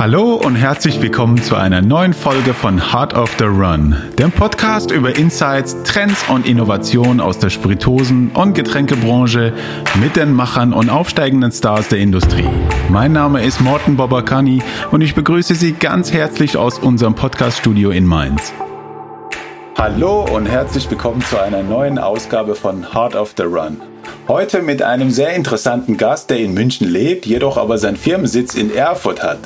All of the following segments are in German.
Hallo und herzlich willkommen zu einer neuen Folge von Heart of the Run, dem Podcast über Insights, Trends und Innovationen aus der Spiritosen- und Getränkebranche mit den Machern und aufsteigenden Stars der Industrie. Mein Name ist Morten Bobakani und ich begrüße Sie ganz herzlich aus unserem Podcaststudio in Mainz. Hallo und herzlich willkommen zu einer neuen Ausgabe von Heart of the Run. Heute mit einem sehr interessanten Gast, der in München lebt, jedoch aber seinen Firmensitz in Erfurt hat.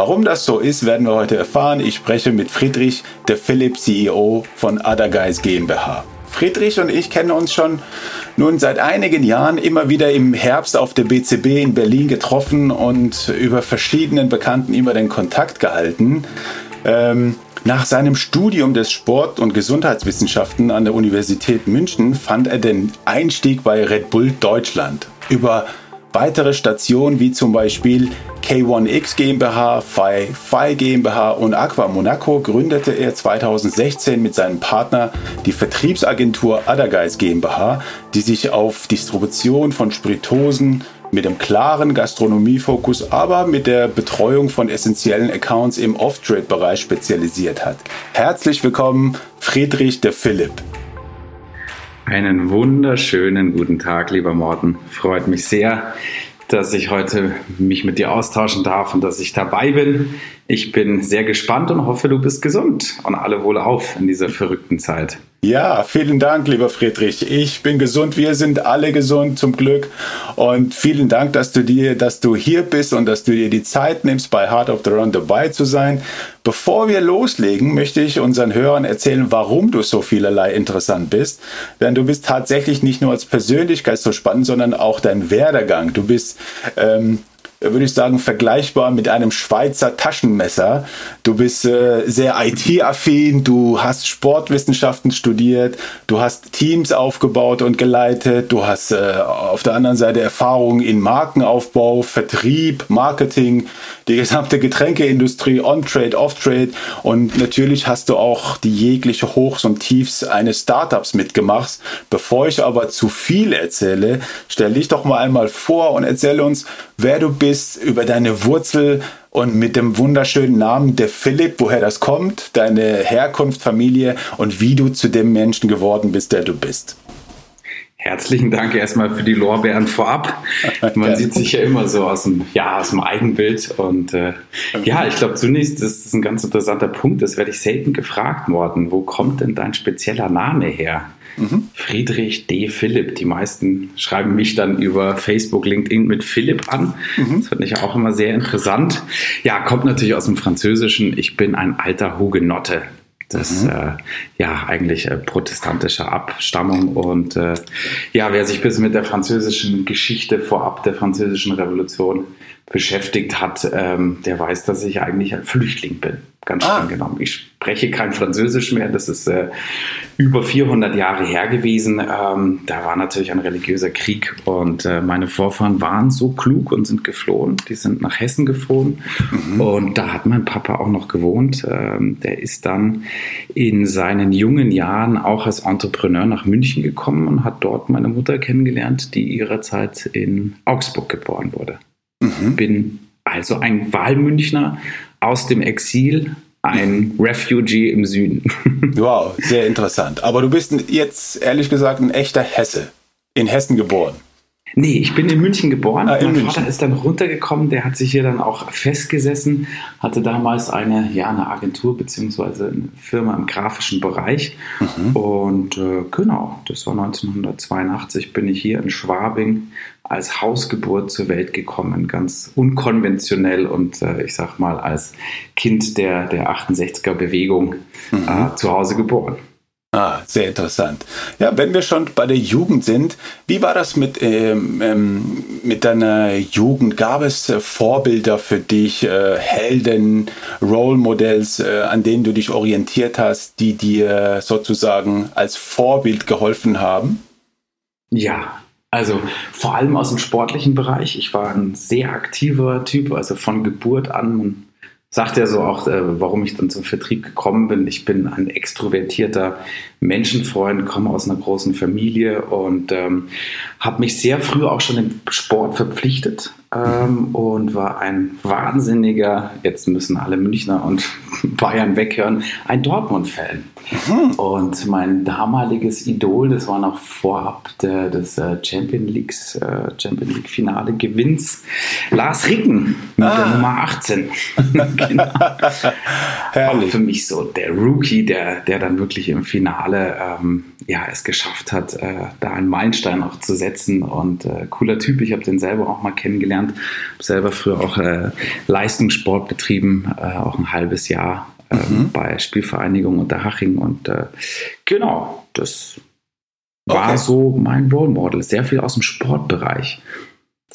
Warum das so ist, werden wir heute erfahren. Ich spreche mit Friedrich, der Philipp CEO von Other Guys GmbH. Friedrich und ich kennen uns schon nun seit einigen Jahren immer wieder im Herbst auf der BCB in Berlin getroffen und über verschiedenen Bekannten immer den Kontakt gehalten. Ähm, nach seinem Studium des Sport- und Gesundheitswissenschaften an der Universität München fand er den Einstieg bei Red Bull Deutschland. Über weitere Stationen wie zum Beispiel K1X GmbH, Phi, Phi GmbH und Aqua Monaco gründete er 2016 mit seinem Partner die Vertriebsagentur Guys GmbH, die sich auf Distribution von Spiritosen, mit einem klaren Gastronomiefokus, aber mit der Betreuung von essentiellen Accounts im Off-Trade-Bereich spezialisiert hat. Herzlich willkommen, Friedrich der Philipp. Einen wunderschönen guten Tag, lieber Morten. Freut mich sehr, dass ich heute mich mit dir austauschen darf und dass ich dabei bin. Ich bin sehr gespannt und hoffe, du bist gesund und alle wohlauf in dieser verrückten Zeit. Ja, vielen Dank, lieber Friedrich. Ich bin gesund, wir sind alle gesund zum Glück. Und vielen Dank, dass du dir, dass du hier bist und dass du dir die Zeit nimmst, bei Heart of the Run dabei zu sein. Bevor wir loslegen, möchte ich unseren Hörern erzählen, warum du so vielerlei interessant bist. Denn du bist tatsächlich nicht nur als Persönlichkeit so spannend, sondern auch dein Werdegang. Du bist ähm, würde ich sagen, vergleichbar mit einem Schweizer Taschenmesser. Du bist äh, sehr IT-affin, du hast Sportwissenschaften studiert, du hast Teams aufgebaut und geleitet, du hast äh, auf der anderen Seite Erfahrungen in Markenaufbau, Vertrieb, Marketing, die gesamte Getränkeindustrie, On-Trade, Off-Trade und natürlich hast du auch die jegliche Hochs und Tiefs eines Startups mitgemacht. Bevor ich aber zu viel erzähle, stell dich doch mal einmal vor und erzähle uns, wer du bist, über deine Wurzel und mit dem wunderschönen Namen der Philipp, woher das kommt, deine Herkunft, Familie und wie du zu dem Menschen geworden bist, der du bist. Herzlichen Dank erstmal für die Lorbeeren vorab. Man sieht sich ja immer so aus dem, ja, aus dem Eigenbild. Und äh, ja, ich glaube zunächst, das ist ein ganz interessanter Punkt. Das werde ich selten gefragt worden. Wo kommt denn dein spezieller Name her? Mhm. Friedrich D. Philipp. Die meisten schreiben mich dann über Facebook, LinkedIn mit Philipp an. Mhm. Das finde ich auch immer sehr interessant. Ja, kommt natürlich aus dem Französischen. Ich bin ein alter Hugenotte. Das mhm. äh, ja eigentlich äh, protestantischer Abstammung und äh, ja, wer sich bisschen mit der französischen Geschichte vorab der französischen Revolution beschäftigt hat, ähm, der weiß, dass ich eigentlich ein Flüchtling bin. Ganz ah. streng genommen. Ich spreche kein Französisch mehr. Das ist äh, über 400 Jahre her gewesen. Ähm, da war natürlich ein religiöser Krieg und äh, meine Vorfahren waren so klug und sind geflohen. Die sind nach Hessen geflohen mhm. und da hat mein Papa auch noch gewohnt. Ähm, der ist dann in seinen jungen Jahren auch als Entrepreneur nach München gekommen und hat dort meine Mutter kennengelernt, die ihrerzeit in Augsburg geboren wurde. Mhm. Bin also ein Wahlmünchner aus dem Exil, ein Refugee im Süden. wow, sehr interessant. Aber du bist jetzt ehrlich gesagt ein echter Hesse. In Hessen geboren. Nee, ich bin in München geboren. Ah, in mein München. Vater ist dann runtergekommen, der hat sich hier dann auch festgesessen, hatte damals eine, ja, eine Agentur bzw. eine Firma im grafischen Bereich. Mhm. Und äh, genau, das war 1982, bin ich hier in Schwabing als Hausgeburt zur Welt gekommen, ganz unkonventionell und äh, ich sag mal als Kind der, der 68er Bewegung mhm. äh, zu Hause geboren. Ah, sehr interessant. Ja, wenn wir schon bei der Jugend sind, wie war das mit, ähm, ähm, mit deiner Jugend? Gab es äh, Vorbilder für dich, äh, Helden, Role Models, äh, an denen du dich orientiert hast, die dir sozusagen als Vorbild geholfen haben? Ja, also vor allem aus dem sportlichen Bereich. Ich war ein sehr aktiver Typ, also von Geburt an. Man sagt ja so auch, äh, warum ich dann zum Vertrieb gekommen bin. Ich bin ein extrovertierter Menschenfreund, komme aus einer großen Familie und ähm, habe mich sehr früh auch schon im Sport verpflichtet. ähm, und war ein wahnsinniger, jetzt müssen alle Münchner und Bayern weghören, ein Dortmund-Fan. Mhm. Und mein damaliges Idol, das war noch vorab der, des äh, Champion, Leagues, äh, Champion League Finale Gewinns, Lars Ricken mit ah. der Nummer 18. genau. War für mich so der Rookie, der, der dann wirklich im Finale ähm, ja, es geschafft hat, äh, da einen Meilenstein auch zu setzen. Und äh, cooler Typ, ich habe den selber auch mal kennengelernt. Habe selber früher auch äh, Leistungssport betrieben, auch ein halbes Jahr äh, mhm. bei Spielvereinigung Unterhaching. Und äh, genau, das war okay. so mein Role Model. Sehr viel aus dem Sportbereich.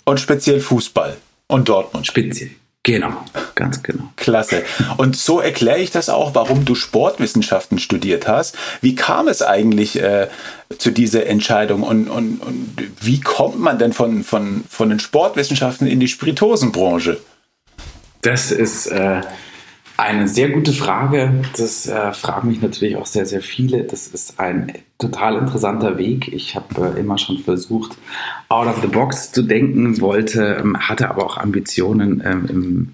Und speziell Fußball und Dortmund. Speziell. Genau, ganz genau. Klasse. Und so erkläre ich das auch, warum du Sportwissenschaften studiert hast. Wie kam es eigentlich äh, zu dieser Entscheidung und, und, und wie kommt man denn von, von, von den Sportwissenschaften in die Spiritosenbranche? Das ist äh, eine sehr gute Frage. Das äh, fragen mich natürlich auch sehr, sehr viele. Das ist ein total interessanter Weg. Ich habe äh, immer schon versucht, out of the box zu denken, wollte, ähm, hatte aber auch Ambitionen, ähm, im,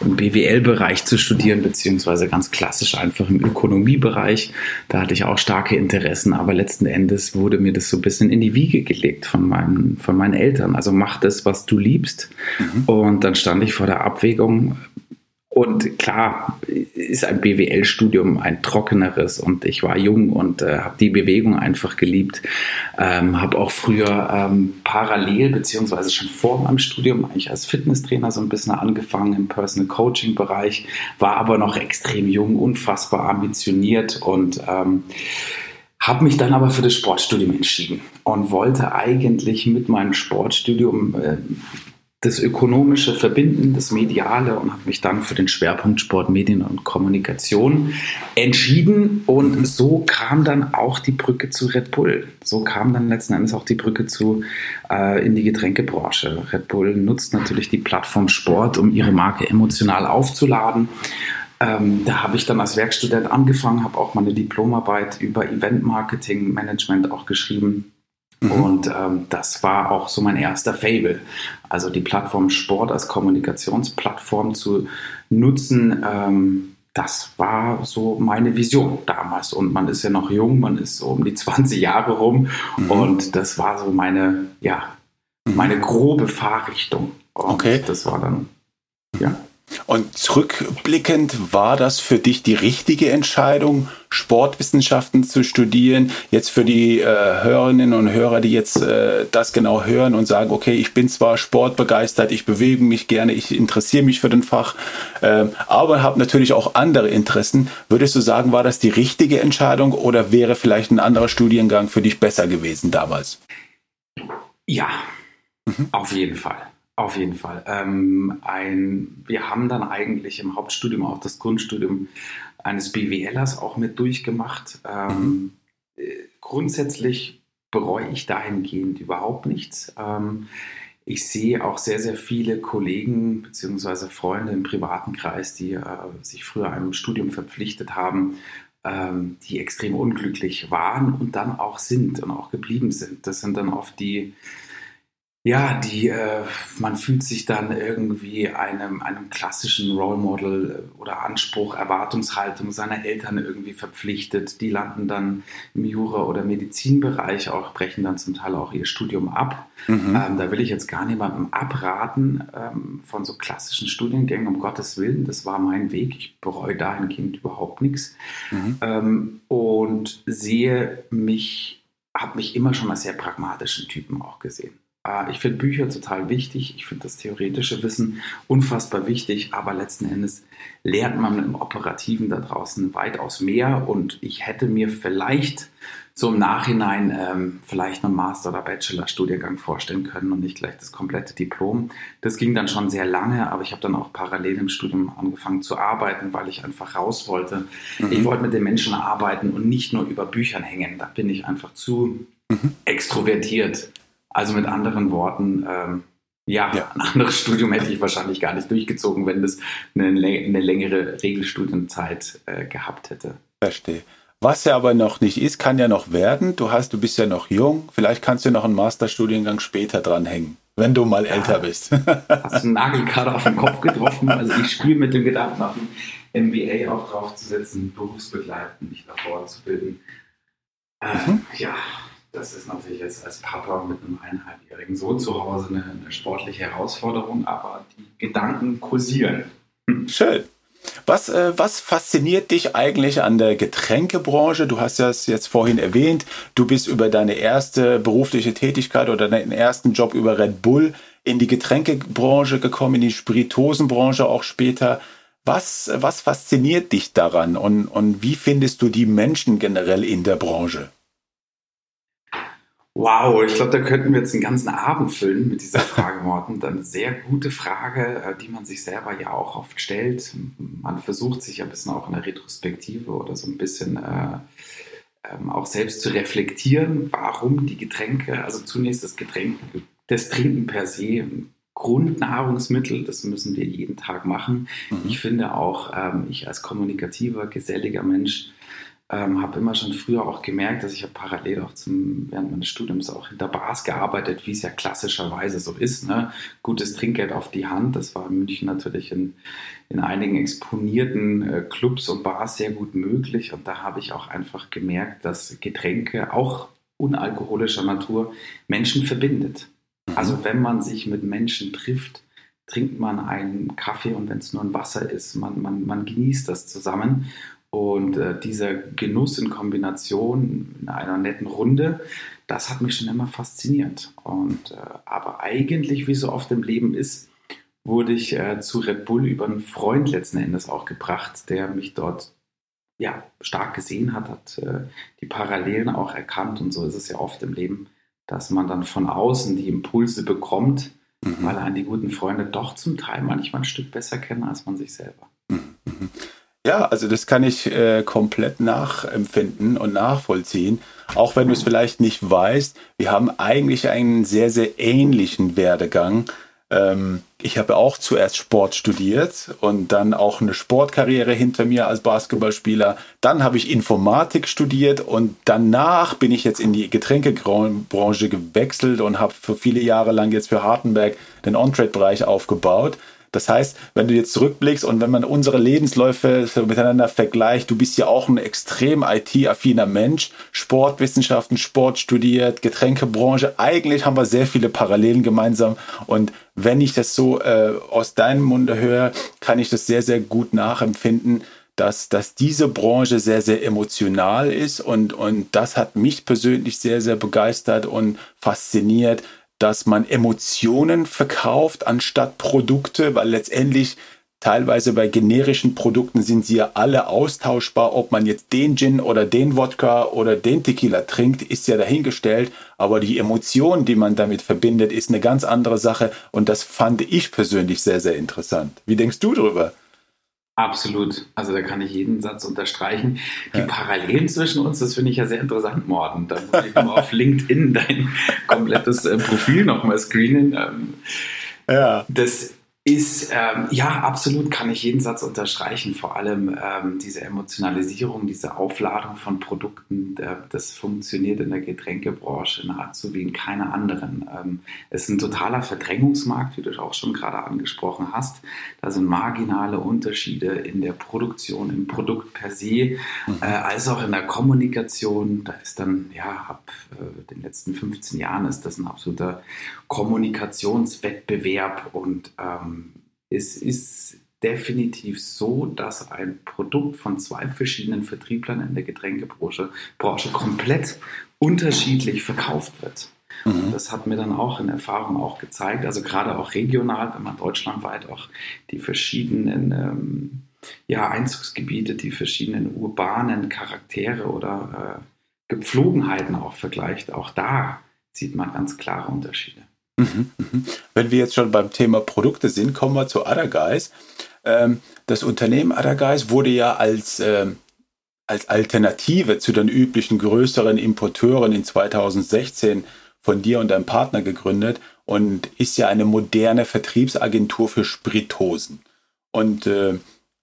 im BWL-Bereich zu studieren, beziehungsweise ganz klassisch einfach im Ökonomiebereich. Da hatte ich auch starke Interessen, aber letzten Endes wurde mir das so ein bisschen in die Wiege gelegt von meinen, von meinen Eltern. Also mach das, was du liebst. Mhm. Und dann stand ich vor der Abwägung, und klar ist ein BWL-Studium ein trockeneres und ich war jung und äh, habe die Bewegung einfach geliebt. Ähm, habe auch früher ähm, parallel beziehungsweise schon vor meinem Studium eigentlich als Fitnesstrainer so ein bisschen angefangen im Personal Coaching-Bereich, war aber noch extrem jung, unfassbar ambitioniert und ähm, habe mich dann aber für das Sportstudium entschieden und wollte eigentlich mit meinem Sportstudium äh, das Ökonomische verbinden, das Mediale und habe mich dann für den Schwerpunkt Sport, Medien und Kommunikation entschieden. Und so kam dann auch die Brücke zu Red Bull. So kam dann letzten Endes auch die Brücke zu äh, in die Getränkebranche. Red Bull nutzt natürlich die Plattform Sport, um ihre Marke emotional aufzuladen. Ähm, da habe ich dann als Werkstudent angefangen, habe auch meine Diplomarbeit über Event Marketing Management auch geschrieben Mhm. Und ähm, das war auch so mein erster Fable. Also die Plattform Sport als Kommunikationsplattform zu nutzen, ähm, das war so meine Vision damals. Und man ist ja noch jung, man ist so um die 20 Jahre rum. Mhm. Und das war so meine, ja, meine grobe Fahrrichtung. Und okay. das war dann, ja. Und zurückblickend war das für dich die richtige Entscheidung, Sportwissenschaften zu studieren? Jetzt für die äh, Hörerinnen und Hörer, die jetzt äh, das genau hören und sagen, okay, ich bin zwar sportbegeistert, ich bewege mich gerne, ich interessiere mich für den Fach, äh, aber habe natürlich auch andere Interessen. Würdest du sagen, war das die richtige Entscheidung oder wäre vielleicht ein anderer Studiengang für dich besser gewesen damals? Ja, mhm. auf jeden Fall. Auf jeden Fall. Ähm, ein, wir haben dann eigentlich im Hauptstudium auch das Grundstudium eines BWLers auch mit durchgemacht. Ähm, äh, grundsätzlich bereue ich dahingehend überhaupt nichts. Ähm, ich sehe auch sehr, sehr viele Kollegen bzw. Freunde im privaten Kreis, die äh, sich früher einem Studium verpflichtet haben, ähm, die extrem unglücklich waren und dann auch sind und auch geblieben sind. Das sind dann oft die ja, die, äh, man fühlt sich dann irgendwie einem, einem klassischen Role Model äh, oder Anspruch, Erwartungshaltung seiner Eltern irgendwie verpflichtet. Die landen dann im Jura- oder Medizinbereich, auch brechen dann zum Teil auch ihr Studium ab. Mhm. Ähm, da will ich jetzt gar niemandem abraten ähm, von so klassischen Studiengängen, um Gottes Willen. Das war mein Weg. Ich bereue dahingehend überhaupt nichts. Mhm. Ähm, und sehe mich, habe mich immer schon als sehr pragmatischen Typen auch gesehen. Ah, ich finde Bücher total wichtig. Ich finde das theoretische Wissen unfassbar wichtig. Aber letzten Endes lernt man im Operativen da draußen weitaus mehr. Und ich hätte mir vielleicht so im Nachhinein ähm, vielleicht einen Master- oder Bachelor-Studiengang vorstellen können und nicht gleich das komplette Diplom. Das ging dann schon sehr lange, aber ich habe dann auch parallel im Studium angefangen zu arbeiten, weil ich einfach raus wollte. Mhm. Ich wollte mit den Menschen arbeiten und nicht nur über Büchern hängen. Da bin ich einfach zu mhm. extrovertiert. Also mit anderen Worten, ähm, ja, ja, ein anderes Studium hätte ich wahrscheinlich gar nicht durchgezogen, wenn das eine, eine längere Regelstudienzeit äh, gehabt hätte. Verstehe. Was ja aber noch nicht ist, kann ja noch werden. Du hast, du bist ja noch jung. Vielleicht kannst du noch einen Masterstudiengang später dranhängen. wenn du mal ja. älter bist. Hast du einen Nagel gerade auf den Kopf getroffen? Also ich spiele mit dem Gedanken, auf ein MBA auch draufzusetzen, berufsbegleitend mich davor zu bilden. Äh, mhm. Ja, das ist natürlich jetzt als Papa mit einem eineinhalbjährigen Sohn zu Hause eine, eine sportliche Herausforderung, aber die Gedanken kursieren. Schön. Was, äh, was fasziniert dich eigentlich an der Getränkebranche? Du hast das jetzt vorhin erwähnt. Du bist über deine erste berufliche Tätigkeit oder deinen ersten Job über Red Bull in die Getränkebranche gekommen, in die Spiritosenbranche auch später. Was, was fasziniert dich daran und, und wie findest du die Menschen generell in der Branche? Wow, ich glaube, da könnten wir jetzt einen ganzen Abend füllen mit dieser Frage, Morten. Eine sehr gute Frage, äh, die man sich selber ja auch oft stellt. Man versucht sich ja ein bisschen auch in der Retrospektive oder so ein bisschen äh, ähm, auch selbst zu reflektieren, warum die Getränke, also zunächst das Getränk, das Trinken per se, Grundnahrungsmittel, das müssen wir jeden Tag machen. Mhm. Ich finde auch, ähm, ich als kommunikativer, geselliger Mensch, ähm, habe immer schon früher auch gemerkt, dass ich habe parallel auch zum, während meines Studiums auch hinter Bars gearbeitet, wie es ja klassischerweise so ist. Ne? Gutes Trinkgeld auf die Hand. Das war in München natürlich in, in einigen exponierten äh, Clubs und Bars sehr gut möglich. Und da habe ich auch einfach gemerkt, dass Getränke auch unalkoholischer Natur Menschen verbindet. Mhm. Also wenn man sich mit Menschen trifft, trinkt man einen Kaffee und wenn es nur ein Wasser ist, man, man, man genießt das zusammen. Und äh, dieser Genuss in Kombination in einer netten Runde, das hat mich schon immer fasziniert. Und äh, aber eigentlich, wie so oft im Leben ist, wurde ich äh, zu Red Bull über einen Freund letzten Endes auch gebracht, der mich dort ja, stark gesehen hat, hat äh, die Parallelen auch erkannt. Und so ist es ja oft im Leben, dass man dann von außen die Impulse bekommt, mhm. weil einen die guten Freunde doch zum Teil manchmal ein Stück besser kennen als man sich selber. Mhm. Ja, also das kann ich äh, komplett nachempfinden und nachvollziehen. Auch wenn du es vielleicht nicht weißt, wir haben eigentlich einen sehr, sehr ähnlichen Werdegang. Ähm, ich habe auch zuerst Sport studiert und dann auch eine Sportkarriere hinter mir als Basketballspieler. Dann habe ich Informatik studiert und danach bin ich jetzt in die Getränkebranche gewechselt und habe für viele Jahre lang jetzt für Hartenberg den On-Trade-Bereich aufgebaut. Das heißt, wenn du jetzt zurückblickst und wenn man unsere Lebensläufe miteinander vergleicht, du bist ja auch ein extrem IT-affiner Mensch, Sportwissenschaften, Sport studiert, Getränkebranche. Eigentlich haben wir sehr viele Parallelen gemeinsam. Und wenn ich das so äh, aus deinem Munde höre, kann ich das sehr, sehr gut nachempfinden dass, dass diese Branche sehr, sehr emotional ist und, und das hat mich persönlich sehr, sehr begeistert und fasziniert, dass man Emotionen verkauft anstatt Produkte, weil letztendlich teilweise bei generischen Produkten sind sie ja alle austauschbar. Ob man jetzt den Gin oder den Wodka oder den Tequila trinkt, ist ja dahingestellt. Aber die Emotion, die man damit verbindet, ist eine ganz andere Sache. Und das fand ich persönlich sehr, sehr interessant. Wie denkst du darüber? Absolut. Also da kann ich jeden Satz unterstreichen. Die ja. Parallelen zwischen uns, das finde ich ja sehr interessant, Morden. Da muss ich mal auf LinkedIn dein komplettes äh, Profil nochmal screenen. Ähm, ja. Das ist, ähm, ja, absolut kann ich jeden Satz unterstreichen. Vor allem ähm, diese Emotionalisierung, diese Aufladung von Produkten, äh, das funktioniert in der Getränkebranche nahezu wie in keiner anderen. Ähm, es ist ein totaler Verdrängungsmarkt, wie du auch schon gerade angesprochen hast. Da sind marginale Unterschiede in der Produktion, im Produkt per se, äh, als auch in der Kommunikation. Da ist dann, ja, ab äh, den letzten 15 Jahren ist das ein absoluter Kommunikationswettbewerb und ähm, es ist definitiv so, dass ein Produkt von zwei verschiedenen Vertrieblern in der Getränkebranche Branche komplett unterschiedlich verkauft wird. Mhm. Das hat mir dann auch in Erfahrung auch gezeigt, also gerade auch regional, wenn man deutschlandweit auch die verschiedenen ähm, ja, Einzugsgebiete, die verschiedenen urbanen Charaktere oder äh, Gepflogenheiten auch vergleicht, auch da sieht man ganz klare Unterschiede. Mhm, mhm. Wenn wir jetzt schon beim Thema Produkte sind, kommen wir zu Other Guys. Ähm, das Unternehmen Other Guys wurde ja als, ähm, als Alternative zu den üblichen größeren Importeuren in 2016 von dir und deinem Partner gegründet und ist ja eine moderne Vertriebsagentur für Spiritosen. Und äh,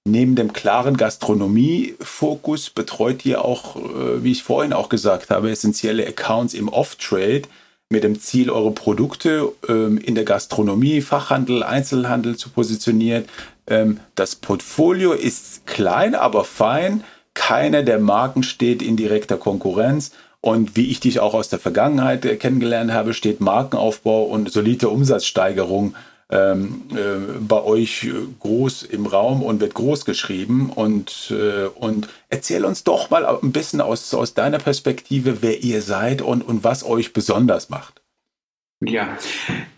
neben dem klaren Gastronomie-Fokus betreut ihr auch, äh, wie ich vorhin auch gesagt habe, essentielle Accounts im Off-Trade mit dem Ziel, eure Produkte ähm, in der Gastronomie, Fachhandel, Einzelhandel zu positionieren. Ähm, das Portfolio ist klein, aber fein. Keiner der Marken steht in direkter Konkurrenz. Und wie ich dich auch aus der Vergangenheit äh, kennengelernt habe, steht Markenaufbau und solide Umsatzsteigerung ähm, äh, bei euch groß im Raum und wird groß geschrieben. Und, äh, und erzähl uns doch mal ein bisschen aus, aus deiner Perspektive, wer ihr seid und, und was euch besonders macht. Ja,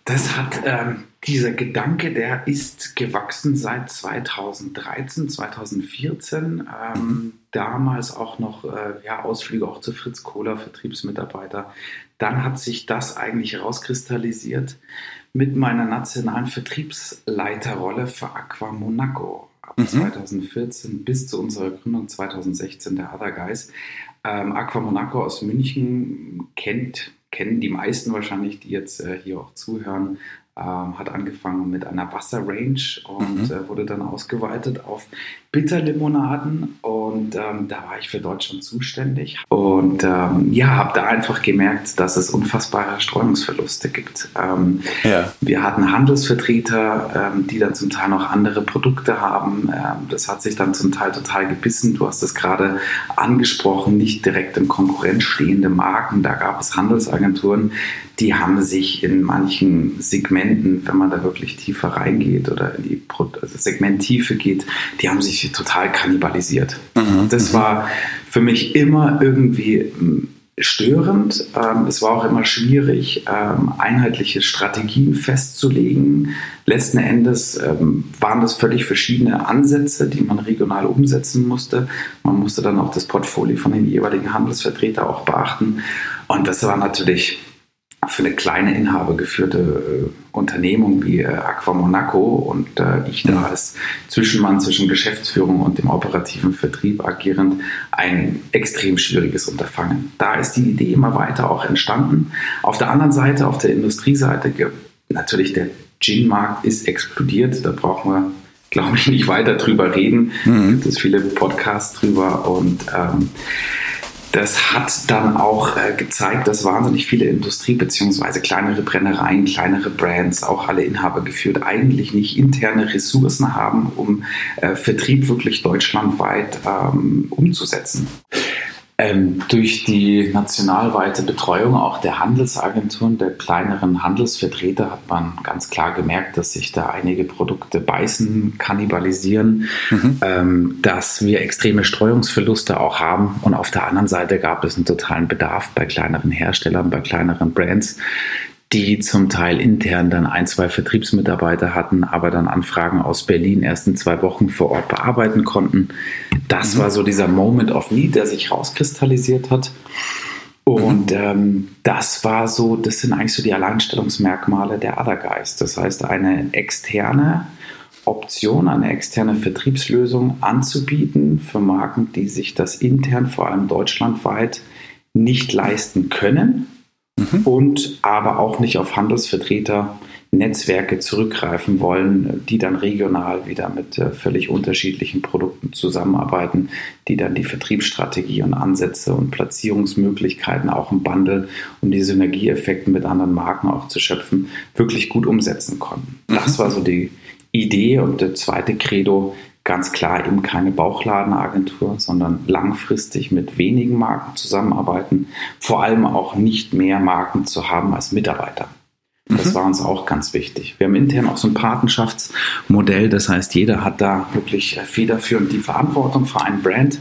das hat ähm, dieser Gedanke, der ist gewachsen seit 2013, 2014. Ähm, damals auch noch äh, ja, Ausflüge auch zu Fritz Kohler, Vertriebsmitarbeiter. Dann hat sich das eigentlich herauskristallisiert mit meiner nationalen Vertriebsleiterrolle für Aqua Monaco ab mhm. 2014 bis zu unserer Gründung 2016 der Other Guys. Ähm, Aqua Monaco aus München kennt, kennen die meisten wahrscheinlich, die jetzt äh, hier auch zuhören, ähm, hat angefangen mit einer Wasserrange und mhm. äh, wurde dann ausgeweitet auf Bitterlimonaden und ähm, da war ich für Deutschland zuständig und ähm, ja, habe da einfach gemerkt, dass es unfassbare Streuungsverluste gibt. Ähm, ja. Wir hatten Handelsvertreter, ähm, die dann zum Teil noch andere Produkte haben. Ähm, das hat sich dann zum Teil total gebissen. Du hast es gerade angesprochen, nicht direkt in Konkurrenz stehende Marken. Da gab es Handelsagenturen, die haben sich in manchen Segmenten, wenn man da wirklich tiefer reingeht oder in die also Segmenttiefe geht, die haben sich total kannibalisiert. Mhm. Das war für mich immer irgendwie hm, störend. Ähm, es war auch immer schwierig, ähm, einheitliche Strategien festzulegen. Letzten Endes ähm, waren das völlig verschiedene Ansätze, die man regional umsetzen musste. Man musste dann auch das Portfolio von den jeweiligen Handelsvertretern auch beachten. Und das war natürlich für eine kleine inhabergeführte äh, Unternehmung wie äh, Aqua Monaco und äh, ich da als Zwischenmann zwischen Geschäftsführung und dem operativen Vertrieb agierend ein extrem schwieriges Unterfangen. Da ist die Idee immer weiter auch entstanden. Auf der anderen Seite, auf der Industrieseite, natürlich der Gin-Markt ist explodiert. Da brauchen wir glaube ich, nicht weiter drüber reden. Mhm. Es gibt viele Podcasts drüber und ähm, das hat dann auch äh, gezeigt, dass wahnsinnig viele Industrie- bzw. kleinere Brennereien, kleinere Brands, auch alle Inhaber geführt, eigentlich nicht interne Ressourcen haben, um äh, Vertrieb wirklich deutschlandweit ähm, umzusetzen. Ähm, durch die nationalweite Betreuung auch der Handelsagenturen, der kleineren Handelsvertreter, hat man ganz klar gemerkt, dass sich da einige Produkte beißen, kannibalisieren, mhm. ähm, dass wir extreme Streuungsverluste auch haben. Und auf der anderen Seite gab es einen totalen Bedarf bei kleineren Herstellern, bei kleineren Brands, die zum Teil intern dann ein, zwei Vertriebsmitarbeiter hatten, aber dann Anfragen aus Berlin erst in zwei Wochen vor Ort bearbeiten konnten. Das mhm. war so dieser Moment of Need, der sich rauskristallisiert hat. Und mhm. ähm, das war so, das sind eigentlich so die Alleinstellungsmerkmale der Other Guys. Das heißt, eine externe Option, eine externe Vertriebslösung anzubieten für Marken, die sich das intern, vor allem deutschlandweit, nicht leisten können mhm. und aber auch nicht auf Handelsvertreter Netzwerke zurückgreifen wollen, die dann regional wieder mit äh, völlig unterschiedlichen Produkten zusammenarbeiten, die dann die Vertriebsstrategie und Ansätze und Platzierungsmöglichkeiten auch im Bundle, um die Synergieeffekte mit anderen Marken auch zu schöpfen, wirklich gut umsetzen konnten. Mhm. Das war so die Idee und der zweite Credo, ganz klar eben keine Bauchladenagentur, sondern langfristig mit wenigen Marken zusammenarbeiten, vor allem auch nicht mehr Marken zu haben als Mitarbeiter. Das mhm. war uns auch ganz wichtig. Wir haben intern auch so ein Patenschaftsmodell, das heißt, jeder hat da wirklich federführend die Verantwortung für einen Brand.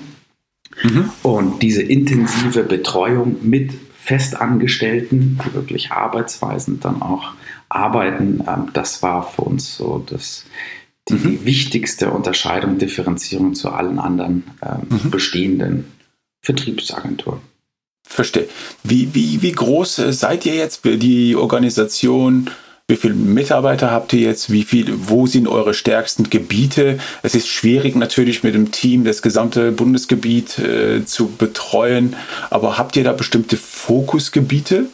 Mhm. Und diese intensive Betreuung mit Festangestellten, die wirklich arbeitsweisend dann auch arbeiten, ähm, das war für uns so das die mhm. wichtigste Unterscheidung, Differenzierung zu allen anderen ähm, mhm. bestehenden Vertriebsagenturen. Verstehe. Wie, wie, wie groß äh, seid ihr jetzt, die Organisation? Wie viele Mitarbeiter habt ihr jetzt? Wie viel, wo sind eure stärksten Gebiete? Es ist schwierig natürlich mit dem Team das gesamte Bundesgebiet äh, zu betreuen, aber habt ihr da bestimmte Fokusgebiete?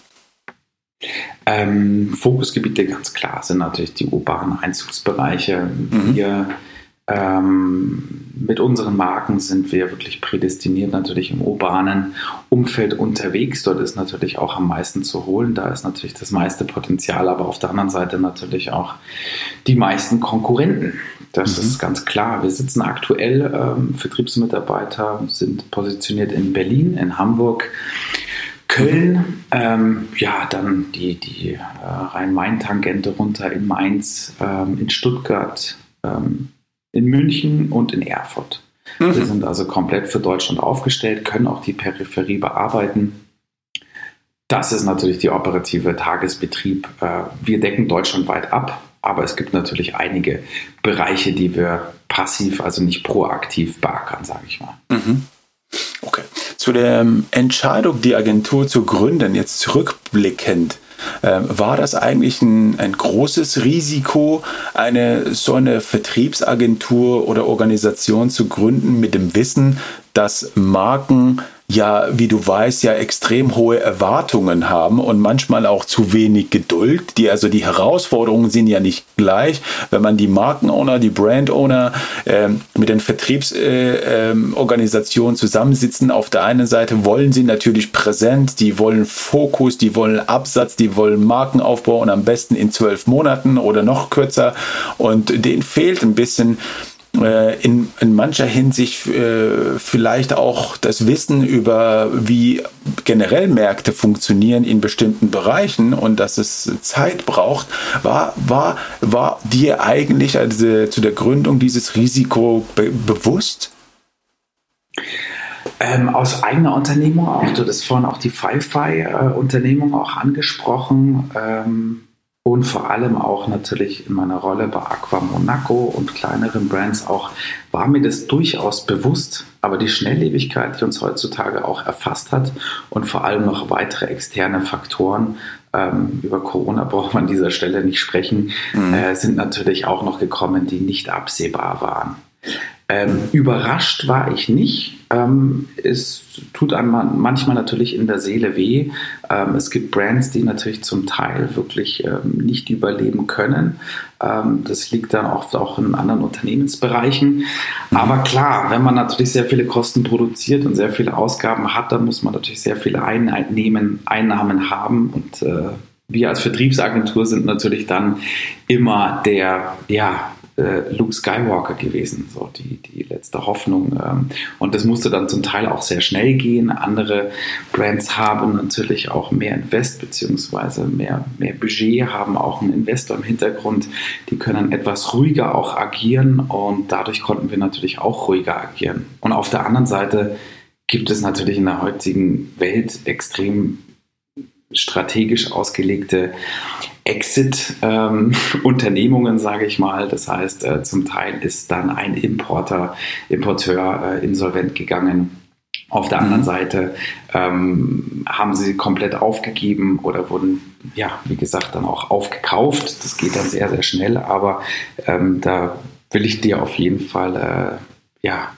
Ähm, Fokusgebiete ganz klar sind natürlich die urbanen Einzugsbereiche. Mhm. Wir Ähm, mit unseren Marken sind wir wirklich prädestiniert natürlich im urbanen Umfeld unterwegs. Dort ist natürlich auch am meisten zu holen. Da ist natürlich das meiste Potenzial, aber auf der anderen Seite natürlich auch die meisten Konkurrenten. Das mhm. ist ganz klar. Wir sitzen aktuell, ähm, Vertriebsmitarbeiter sind positioniert in Berlin, in Hamburg, Köln, ähm, ja, dann die, die äh, Rhein-Main-Tangente runter in Mainz, ähm, in Stuttgart, ähm, in München und in Erfurt. Mhm. Wir sind also komplett für Deutschland aufgestellt, können auch die Peripherie bearbeiten. Das ist natürlich der operative Tagesbetrieb. Äh, wir decken deutschlandweit ab, aber es gibt natürlich einige Bereiche, die wir passiv, also nicht proaktiv beackern, sage ich mal. Mhm. Okay. Zu der ähm, Entscheidung, die Agentur zu gründen, jetzt zurückblickend, ähm, war das eigentlich ein, ein großes Risiko, eine so eine Vertriebsagentur oder Organisation zu gründen mit dem Wissen, dass Marken ja, wie du weißt, ja extrem hohe Erwartungen haben und manchmal auch zu wenig Geduld. Die, also die Herausforderungen sind ja nicht gleich. Wenn man die Markenowner, die Brandowner äh, mit den Vertriebsorganisationen äh, äh, zusammensitzen, auf der einen Seite wollen sie natürlich präsent, die wollen Fokus, die wollen Absatz, die wollen Markenaufbau und am besten in zwölf Monaten oder noch kürzer. Und denen fehlt ein bisschen in, in mancher Hinsicht äh, vielleicht auch das Wissen über, wie generell Märkte funktionieren in bestimmten Bereichen und dass es Zeit braucht, war, war, war dir eigentlich also zu der Gründung dieses Risiko be bewusst? Ähm, aus eigener Unternehmung auch. Du hast vorhin auch die Fi-Fi-Unternehmung äh, auch angesprochen. Ähm, und vor allem auch natürlich in meiner Rolle bei Aqua Monaco und kleineren Brands auch war mir das durchaus bewusst, aber die Schnelllebigkeit, die uns heutzutage auch erfasst hat und vor allem noch weitere externe Faktoren, ähm, über Corona braucht man an dieser Stelle nicht sprechen, mhm. äh, sind natürlich auch noch gekommen, die nicht absehbar waren. Ähm, überrascht war ich nicht. Ähm, es tut einem manchmal natürlich in der Seele weh. Ähm, es gibt Brands, die natürlich zum Teil wirklich ähm, nicht überleben können. Ähm, das liegt dann oft auch in anderen Unternehmensbereichen. Aber klar, wenn man natürlich sehr viele Kosten produziert und sehr viele Ausgaben hat, dann muss man natürlich sehr viele Einnahmen, Einnahmen haben und äh, wir als Vertriebsagentur sind natürlich dann immer der, ja, äh, Luke Skywalker gewesen, so die, die letzte Hoffnung. Ähm, und das musste dann zum Teil auch sehr schnell gehen. Andere Brands haben natürlich auch mehr Invest beziehungsweise mehr, mehr Budget, haben auch einen Investor im Hintergrund. Die können etwas ruhiger auch agieren und dadurch konnten wir natürlich auch ruhiger agieren. Und auf der anderen Seite gibt es natürlich in der heutigen Welt extrem strategisch ausgelegte Exit-Unternehmungen, ähm, sage ich mal. Das heißt, äh, zum Teil ist dann ein Importer, Importeur äh, insolvent gegangen. Auf der anderen mhm. Seite ähm, haben sie komplett aufgegeben oder wurden, ja, wie gesagt, dann auch aufgekauft. Das geht dann sehr, sehr schnell, aber ähm, da will ich dir auf jeden Fall, äh, ja,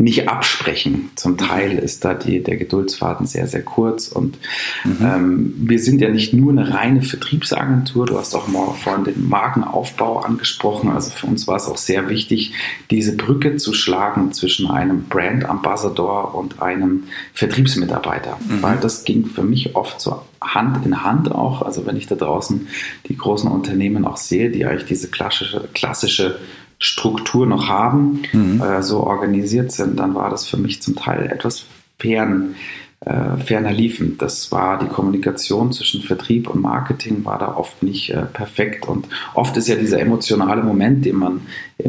nicht absprechen. Zum Teil ist da die, der Geduldsfaden sehr, sehr kurz und mhm. ähm, wir sind ja nicht nur eine reine Vertriebsagentur, du hast auch mal vorhin den Markenaufbau angesprochen, also für uns war es auch sehr wichtig, diese Brücke zu schlagen zwischen einem Brand Ambassador und einem Vertriebsmitarbeiter, mhm. weil das ging für mich oft so Hand in Hand auch, also wenn ich da draußen die großen Unternehmen auch sehe, die eigentlich diese klassische, klassische Struktur noch haben, mhm. äh, so organisiert sind, dann war das für mich zum Teil etwas fern, äh, ferner liefen. Das war die Kommunikation zwischen Vertrieb und Marketing war da oft nicht äh, perfekt und oft ist ja dieser emotionale Moment, den man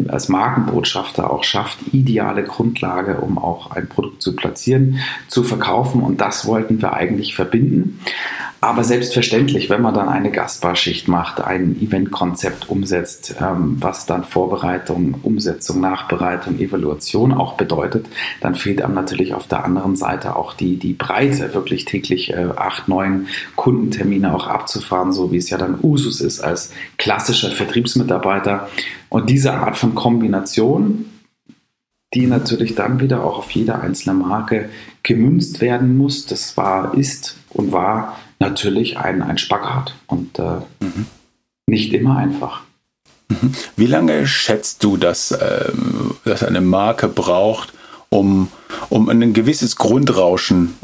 als Markenbotschafter auch schafft, ideale Grundlage, um auch ein Produkt zu platzieren, zu verkaufen und das wollten wir eigentlich verbinden. Aber selbstverständlich, wenn man dann eine Gastbarschicht macht, ein Eventkonzept umsetzt, ähm, was dann Vorbereitung, Umsetzung, Nachbereitung, Evaluation auch bedeutet, dann fehlt einem natürlich auf der anderen Seite auch die, die Breite, wirklich täglich äh, acht, neun Kundentermine auch abzufahren, so wie es ja dann Usus ist als klassischer Vertriebsmitarbeiter. Und diese Art von Kombination, die natürlich dann wieder auch auf jede einzelne Marke gemünzt werden muss, das war, ist und war natürlich ein, ein Spagat und äh, mhm. nicht immer einfach. Mhm. Wie lange schätzt du, dass, ähm, dass eine Marke braucht, um, um ein gewisses Grundrauschen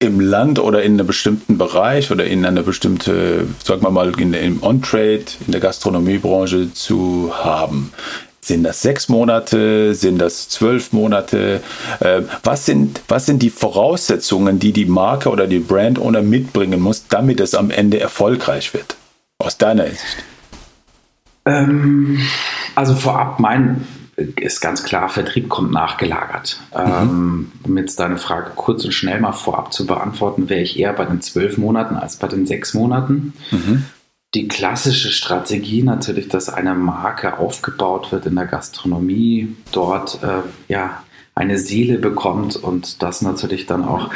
im Land oder in einem bestimmten Bereich oder in einer bestimmten, sagen wir mal, in, im On-Trade, in der Gastronomiebranche zu haben? Sind das sechs Monate? Sind das zwölf Monate? Äh, was, sind, was sind die Voraussetzungen, die die Marke oder die Brand Owner mitbringen muss, damit es am Ende erfolgreich wird? Aus deiner Sicht? Ähm, also vorab, mein ist ganz klar, Vertrieb kommt nachgelagert. Mhm. Ähm, um jetzt deine Frage kurz und schnell mal vorab zu beantworten, wäre ich eher bei den zwölf Monaten als bei den sechs Monaten. Mhm. Die klassische Strategie natürlich, dass eine Marke aufgebaut wird in der Gastronomie, dort äh, ja eine Seele bekommt und das natürlich dann auch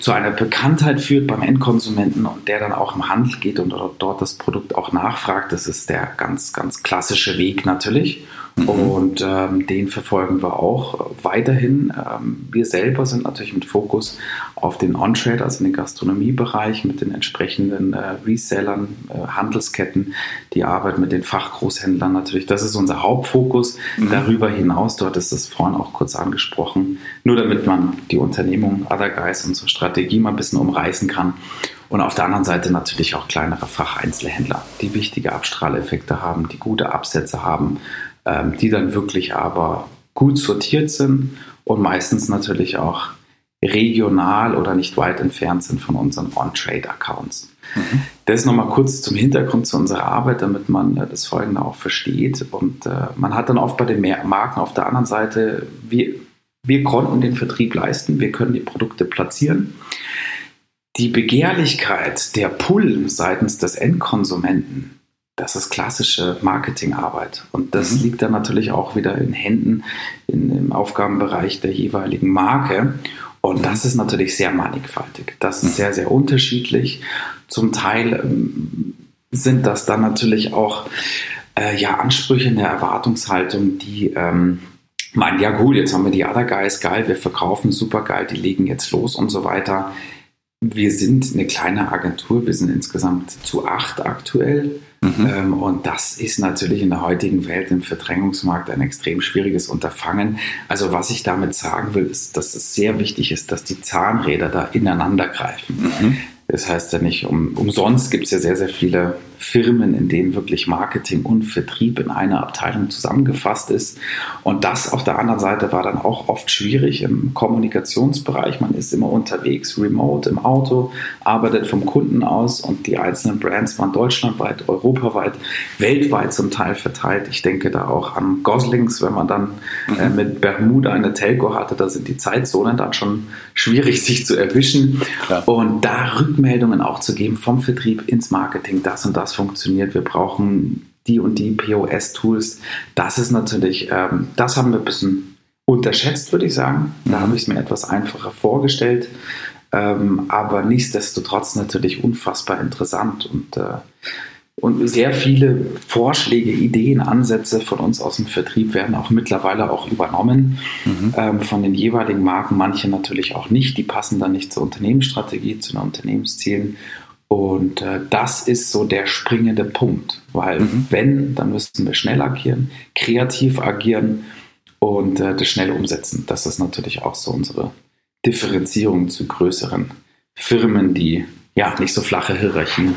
zu einer Bekanntheit führt beim Endkonsumenten und der dann auch im Handel geht und dort das Produkt auch nachfragt. Das ist der ganz, ganz klassische Weg natürlich. Mhm. Und ähm, den verfolgen wir auch weiterhin. Ähm, wir selber sind natürlich mit Fokus auf den On-Trade, also den Gastronomiebereich, mit den entsprechenden äh, Resellern, äh, Handelsketten, die Arbeit mit den Fachgroßhändlern natürlich. Das ist unser Hauptfokus. Mhm. Darüber hinaus, du hattest es vorhin auch kurz angesprochen, nur damit man die Unternehmung Other Guys, unsere Strategie mal ein bisschen umreißen kann. Und auf der anderen Seite natürlich auch kleinere Facheinzelhändler, die wichtige Abstrahleffekte haben, die gute Absätze haben, die dann wirklich aber gut sortiert sind und meistens natürlich auch regional oder nicht weit entfernt sind von unseren On-Trade-Accounts. Mhm. Das nochmal kurz zum Hintergrund zu unserer Arbeit, damit man äh, das Folgende auch versteht. Und äh, man hat dann oft bei den Marken auf der anderen Seite, wir, wir konnten den Vertrieb leisten, wir können die Produkte platzieren. Die Begehrlichkeit, der Pull seitens des Endkonsumenten das ist klassische Marketingarbeit. Und das mhm. liegt dann natürlich auch wieder in Händen in, im Aufgabenbereich der jeweiligen Marke. Und das ist natürlich sehr mannigfaltig. Das ist mhm. sehr, sehr unterschiedlich. Zum Teil ähm, sind das dann natürlich auch äh, ja, Ansprüche in der Erwartungshaltung, die ähm, meinen, ja gut, jetzt haben wir die Other Guys, geil, wir verkaufen super geil, die legen jetzt los und so weiter. Wir sind eine kleine Agentur, wir sind insgesamt zu acht aktuell. Mhm. Ähm, und das ist natürlich in der heutigen Welt im Verdrängungsmarkt ein extrem schwieriges Unterfangen. Also was ich damit sagen will, ist, dass es sehr wichtig ist, dass die Zahnräder da ineinander greifen. Mhm. Das heißt ja nicht, um, umsonst gibt es ja sehr, sehr viele Firmen, in denen wirklich Marketing und Vertrieb in einer Abteilung zusammengefasst ist. Und das auf der anderen Seite war dann auch oft schwierig im Kommunikationsbereich. Man ist immer unterwegs, remote im Auto, arbeitet vom Kunden aus und die einzelnen Brands waren deutschlandweit, europaweit, weltweit zum Teil verteilt. Ich denke da auch an Goslings, wenn man dann äh, mhm. mit Bermuda eine Telco hatte, da sind die Zeitzonen dann schon schwierig, sich zu erwischen. Ja. Und da Rückmeldungen auch zu geben vom Vertrieb ins Marketing, das und das das funktioniert, wir brauchen die und die POS-Tools. Das ist natürlich, ähm, das haben wir ein bisschen unterschätzt, würde ich sagen. Da habe ich es mir etwas einfacher vorgestellt. Ähm, aber nichtsdestotrotz natürlich unfassbar interessant und, äh, und sehr viele Vorschläge, Ideen, Ansätze von uns aus dem Vertrieb werden auch mittlerweile auch übernommen mhm. ähm, von den jeweiligen Marken, manche natürlich auch nicht, die passen dann nicht zur Unternehmensstrategie, zu den Unternehmenszielen und äh, das ist so der springende Punkt, weil mhm. wenn, dann müssten wir schnell agieren, kreativ agieren und äh, das schnell umsetzen. Das ist natürlich auch so unsere Differenzierung zu größeren Firmen, die ja nicht so flache Hierarchien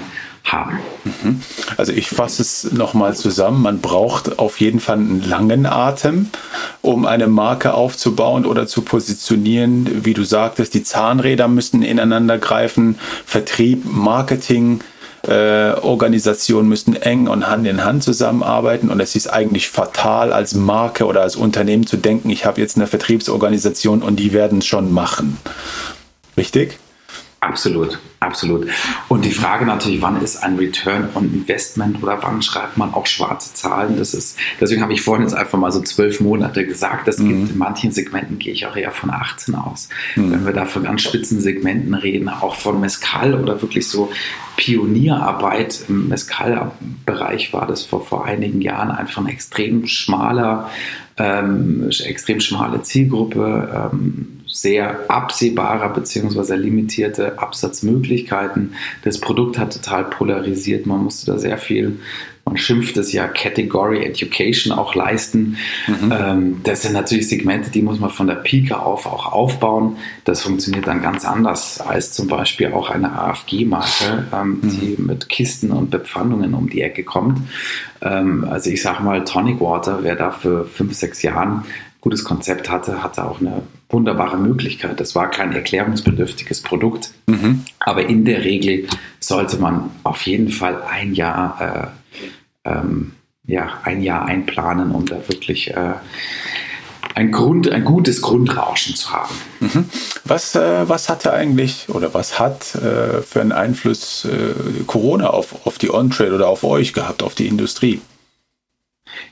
haben. Mhm. Also ich fasse es nochmal zusammen. Man braucht auf jeden Fall einen langen Atem, um eine Marke aufzubauen oder zu positionieren. Wie du sagtest, die Zahnräder müssen ineinander greifen. Vertrieb, Marketing, äh, Organisationen müssen eng und Hand in Hand zusammenarbeiten. Und es ist eigentlich fatal, als Marke oder als Unternehmen zu denken, ich habe jetzt eine Vertriebsorganisation und die werden es schon machen. Richtig? Absolut, absolut. Und die Frage natürlich, wann ist ein Return on Investment oder wann schreibt man auch schwarze Zahlen? Das ist, deswegen habe ich vorhin jetzt einfach mal so zwölf Monate gesagt. Das mhm. gibt in manchen Segmenten gehe ich auch eher von 18 aus. Mhm. Wenn wir da von ganz spitzen Segmenten reden, auch von Mescal oder wirklich so Pionierarbeit im Mescal-Bereich war das vor, vor einigen Jahren einfach ein extrem schmaler, ähm, extrem schmale Zielgruppe. Ähm, sehr absehbarer bzw. limitierte Absatzmöglichkeiten. Das Produkt hat total polarisiert. Man musste da sehr viel man schimpft es ja Category Education auch leisten. Mhm. Ähm, das sind natürlich Segmente, die muss man von der Pike auf auch aufbauen. Das funktioniert dann ganz anders als zum Beispiel auch eine AFG-Marke, ähm, mhm. die mit Kisten und Bepfandungen um die Ecke kommt. Ähm, also ich sage mal, Tonic Water, wer da für fünf, sechs Jahren gutes Konzept hatte, hatte auch eine wunderbare Möglichkeit. Das war kein erklärungsbedürftiges Produkt, mhm. aber in der Regel sollte man auf jeden Fall ein Jahr, äh, ähm, ja, ein Jahr einplanen, um da wirklich äh, ein, Grund, ein gutes Grundrauschen zu haben. Mhm. Was, äh, was hatte eigentlich oder was hat äh, für einen Einfluss äh, Corona auf, auf die On-Trade oder auf euch gehabt, auf die Industrie?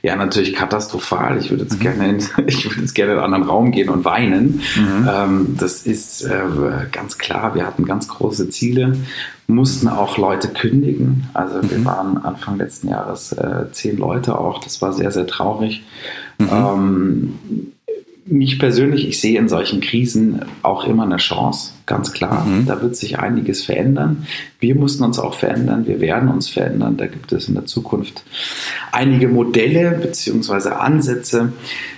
Ja, natürlich katastrophal. Ich würde jetzt, mhm. gerne, in, ich würde jetzt gerne in einen anderen Raum gehen und weinen. Mhm. Ähm, das ist äh, ganz klar. Wir hatten ganz große Ziele, mussten auch Leute kündigen. Also mhm. wir waren Anfang letzten Jahres äh, zehn Leute auch. Das war sehr, sehr traurig. Mhm. Ähm, mich persönlich, ich sehe in solchen Krisen auch immer eine Chance, ganz klar. Mhm. Da wird sich einiges verändern. Wir mussten uns auch verändern, wir werden uns verändern. Da gibt es in der Zukunft einige Modelle bzw. Ansätze,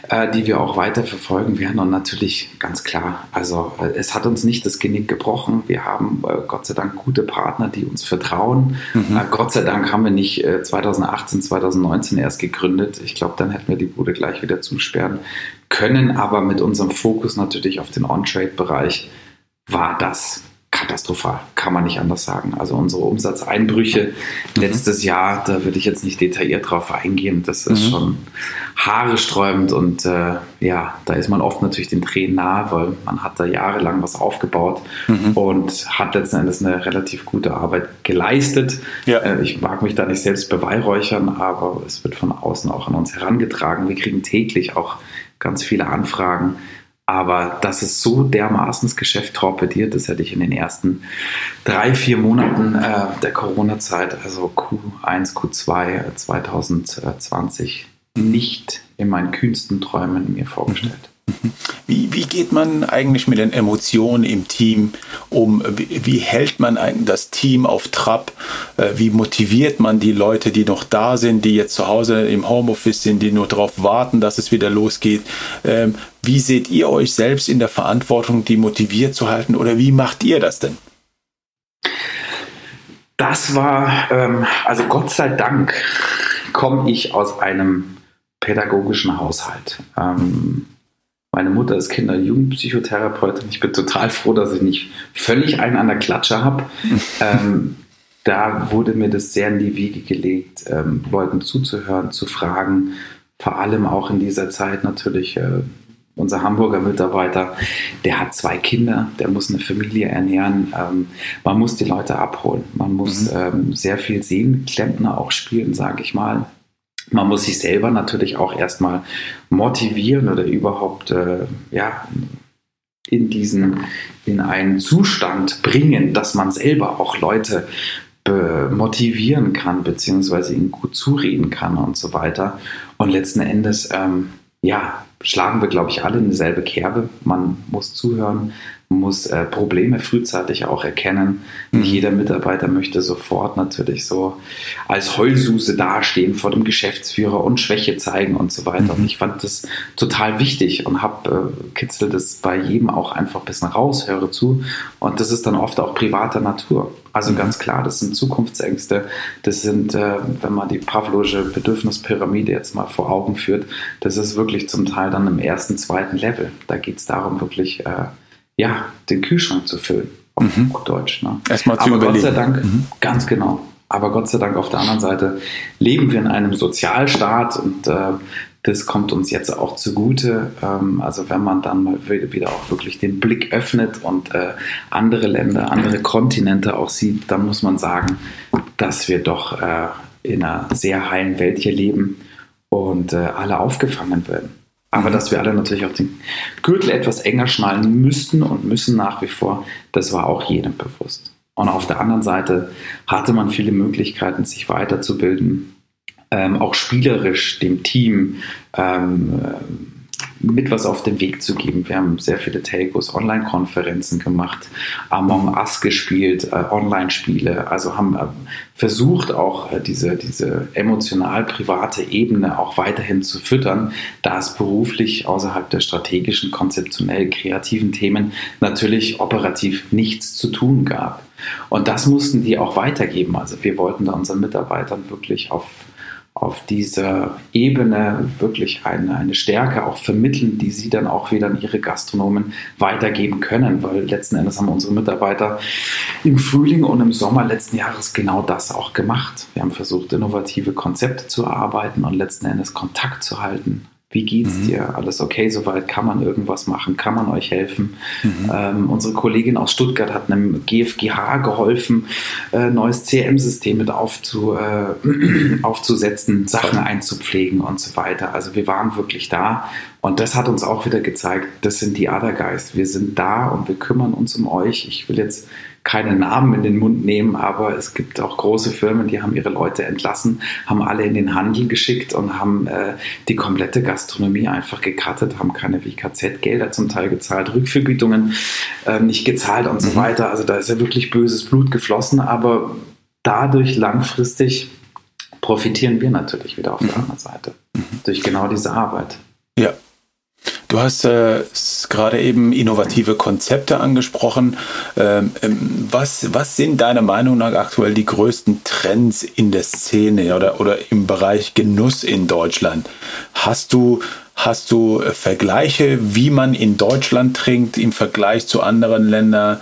äh, die wir auch weiter verfolgen werden. Und natürlich ganz klar, also äh, es hat uns nicht das Genick gebrochen. Wir haben äh, Gott sei Dank gute Partner, die uns vertrauen. Mhm. Äh, Gott sei Dank haben wir nicht 2018, äh, 2019 erst gegründet. Ich glaube, dann hätten wir die Bude gleich wieder zusperren können, aber mit unserem Fokus natürlich auf den On-Trade-Bereich war das katastrophal, kann man nicht anders sagen. Also unsere Umsatzeinbrüche mhm. letztes Jahr, da würde ich jetzt nicht detailliert drauf eingehen, das ist mhm. schon haaresträubend und äh, ja, da ist man oft natürlich den Tränen nahe, weil man hat da jahrelang was aufgebaut mhm. und hat letzten Endes eine relativ gute Arbeit geleistet. Ja. Äh, ich mag mich da nicht selbst beweihräuchern, aber es wird von außen auch an uns herangetragen. Wir kriegen täglich auch ganz viele Anfragen. Aber dass es so dermaßen das Geschäft torpediert, das hätte ich in den ersten drei, vier Monaten äh, der Corona-Zeit, also Q1, Q2 2020, nicht in meinen kühnsten Träumen mir vorgestellt. Wie, wie geht man eigentlich mit den Emotionen im Team um? Wie, wie hält man das Team auf Trab? Äh, wie motiviert man die Leute, die noch da sind, die jetzt zu Hause im Homeoffice sind, die nur darauf warten, dass es wieder losgeht? Ähm, wie seht ihr euch selbst in der Verantwortung, die motiviert zu halten? Oder wie macht ihr das denn? Das war, ähm, also Gott sei Dank komme ich aus einem pädagogischen Haushalt. Ähm, meine Mutter ist Kinder- und Jugendpsychotherapeutin. Ich bin total froh, dass ich nicht völlig einen an der Klatsche habe. ähm, da wurde mir das sehr in die Wiege gelegt, ähm, Leuten zuzuhören, zu fragen. Vor allem auch in dieser Zeit natürlich äh, unser Hamburger Mitarbeiter, der hat zwei Kinder, der muss eine Familie ernähren. Ähm, man muss die Leute abholen. Man muss mhm. ähm, sehr viel sehen, Klempner auch spielen, sage ich mal man muss sich selber natürlich auch erstmal motivieren oder überhaupt äh, ja, in diesen, in einen Zustand bringen, dass man selber auch Leute motivieren kann, beziehungsweise ihnen gut zureden kann und so weiter. Und letzten Endes, ähm, ja, schlagen wir, glaube ich, alle in dieselbe Kerbe. Man muss zuhören, muss äh, Probleme frühzeitig auch erkennen. Mhm. Jeder Mitarbeiter möchte sofort natürlich so als Heulsuse dastehen vor dem Geschäftsführer und Schwäche zeigen und so weiter. Mhm. Und ich fand das total wichtig und habe äh, kitzelt es bei jedem auch einfach ein bisschen raus, höre zu. Und das ist dann oft auch privater Natur. Also mhm. ganz klar, das sind Zukunftsängste. Das sind, äh, wenn man die Pavlowische Bedürfnispyramide jetzt mal vor Augen führt, das ist wirklich zum Teil dann im ersten, zweiten Level. Da geht es darum, wirklich äh, ja, den Kühlschrank zu füllen. Auf mhm. Deutsch. Ne? Erstmal zu Aber überlegen. Gott sei Dank, mhm. ganz genau. Aber Gott sei Dank auf der anderen Seite leben wir in einem Sozialstaat und äh, das kommt uns jetzt auch zugute. Ähm, also wenn man dann mal wieder auch wirklich den Blick öffnet und äh, andere Länder, andere Kontinente auch sieht, dann muss man sagen, dass wir doch äh, in einer sehr heilen Welt hier leben und äh, alle aufgefangen werden. Aber dass wir alle natürlich auch den Gürtel etwas enger schnallen müssten und müssen nach wie vor, das war auch jedem bewusst. Und auf der anderen Seite hatte man viele Möglichkeiten, sich weiterzubilden, ähm, auch spielerisch dem Team ähm, mit was auf den Weg zu geben. Wir haben sehr viele Telcos, Online-Konferenzen gemacht, Among Us gespielt, äh, Online-Spiele, also haben äh, versucht auch äh, diese, diese emotional-private Ebene auch weiterhin zu füttern, da es beruflich außerhalb der strategischen, konzeptionell kreativen Themen natürlich operativ nichts zu tun gab. Und das mussten die auch weitergeben. Also wir wollten da unseren Mitarbeitern wirklich auf auf dieser Ebene wirklich eine, eine Stärke auch vermitteln, die sie dann auch wieder an ihre Gastronomen weitergeben können, weil letzten Endes haben unsere Mitarbeiter im Frühling und im Sommer letzten Jahres genau das auch gemacht. Wir haben versucht, innovative Konzepte zu erarbeiten und letzten Endes Kontakt zu halten wie geht's mhm. dir? Alles okay soweit? Kann man irgendwas machen? Kann man euch helfen? Mhm. Ähm, unsere Kollegin aus Stuttgart hat einem GFGH geholfen, äh, neues CM-System mit aufzu, äh, aufzusetzen, Sachen einzupflegen und so weiter. Also wir waren wirklich da und das hat uns auch wieder gezeigt, das sind die Adergeist. Wir sind da und wir kümmern uns um euch. Ich will jetzt keine Namen in den Mund nehmen, aber es gibt auch große Firmen, die haben ihre Leute entlassen, haben alle in den Handel geschickt und haben äh, die komplette Gastronomie einfach gekattet, haben keine WKZ-Gelder zum Teil gezahlt, Rückvergütungen äh, nicht gezahlt und mhm. so weiter. Also da ist ja wirklich böses Blut geflossen, aber dadurch langfristig profitieren wir natürlich wieder auf mhm. der anderen Seite mhm. durch genau diese Arbeit. Ja, Du hast äh, gerade eben innovative Konzepte angesprochen. Ähm, ähm, was, was sind deiner Meinung nach aktuell die größten Trends in der Szene oder, oder im Bereich Genuss in Deutschland? Hast du, hast du Vergleiche, wie man in Deutschland trinkt im Vergleich zu anderen Ländern?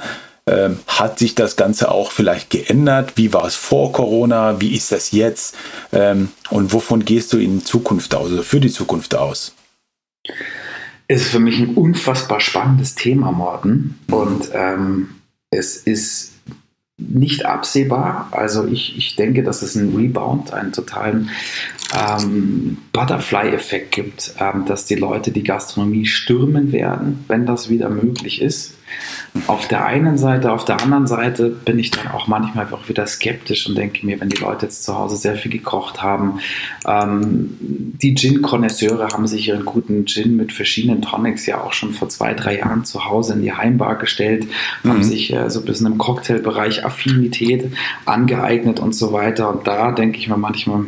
Ähm, hat sich das Ganze auch vielleicht geändert? Wie war es vor Corona? Wie ist das jetzt? Ähm, und wovon gehst du in Zukunft aus, also für die Zukunft aus? Ist für mich ein unfassbar spannendes Thema, Morten. Und ähm, es ist nicht absehbar. Also ich, ich denke, dass es einen Rebound, einen totalen ähm, Butterfly-Effekt gibt, ähm, dass die Leute die Gastronomie stürmen werden, wenn das wieder möglich ist. Auf der einen Seite, auf der anderen Seite bin ich dann auch manchmal auch wieder skeptisch und denke mir, wenn die Leute jetzt zu Hause sehr viel gekocht haben, ähm, die Gin-Konnoisseure haben sich ihren guten Gin mit verschiedenen Tonics ja auch schon vor zwei, drei Jahren zu Hause in die Heimbar gestellt, mhm. haben sich äh, so ein bisschen im Cocktailbereich Affinität angeeignet und so weiter. Und da denke ich mir manchmal,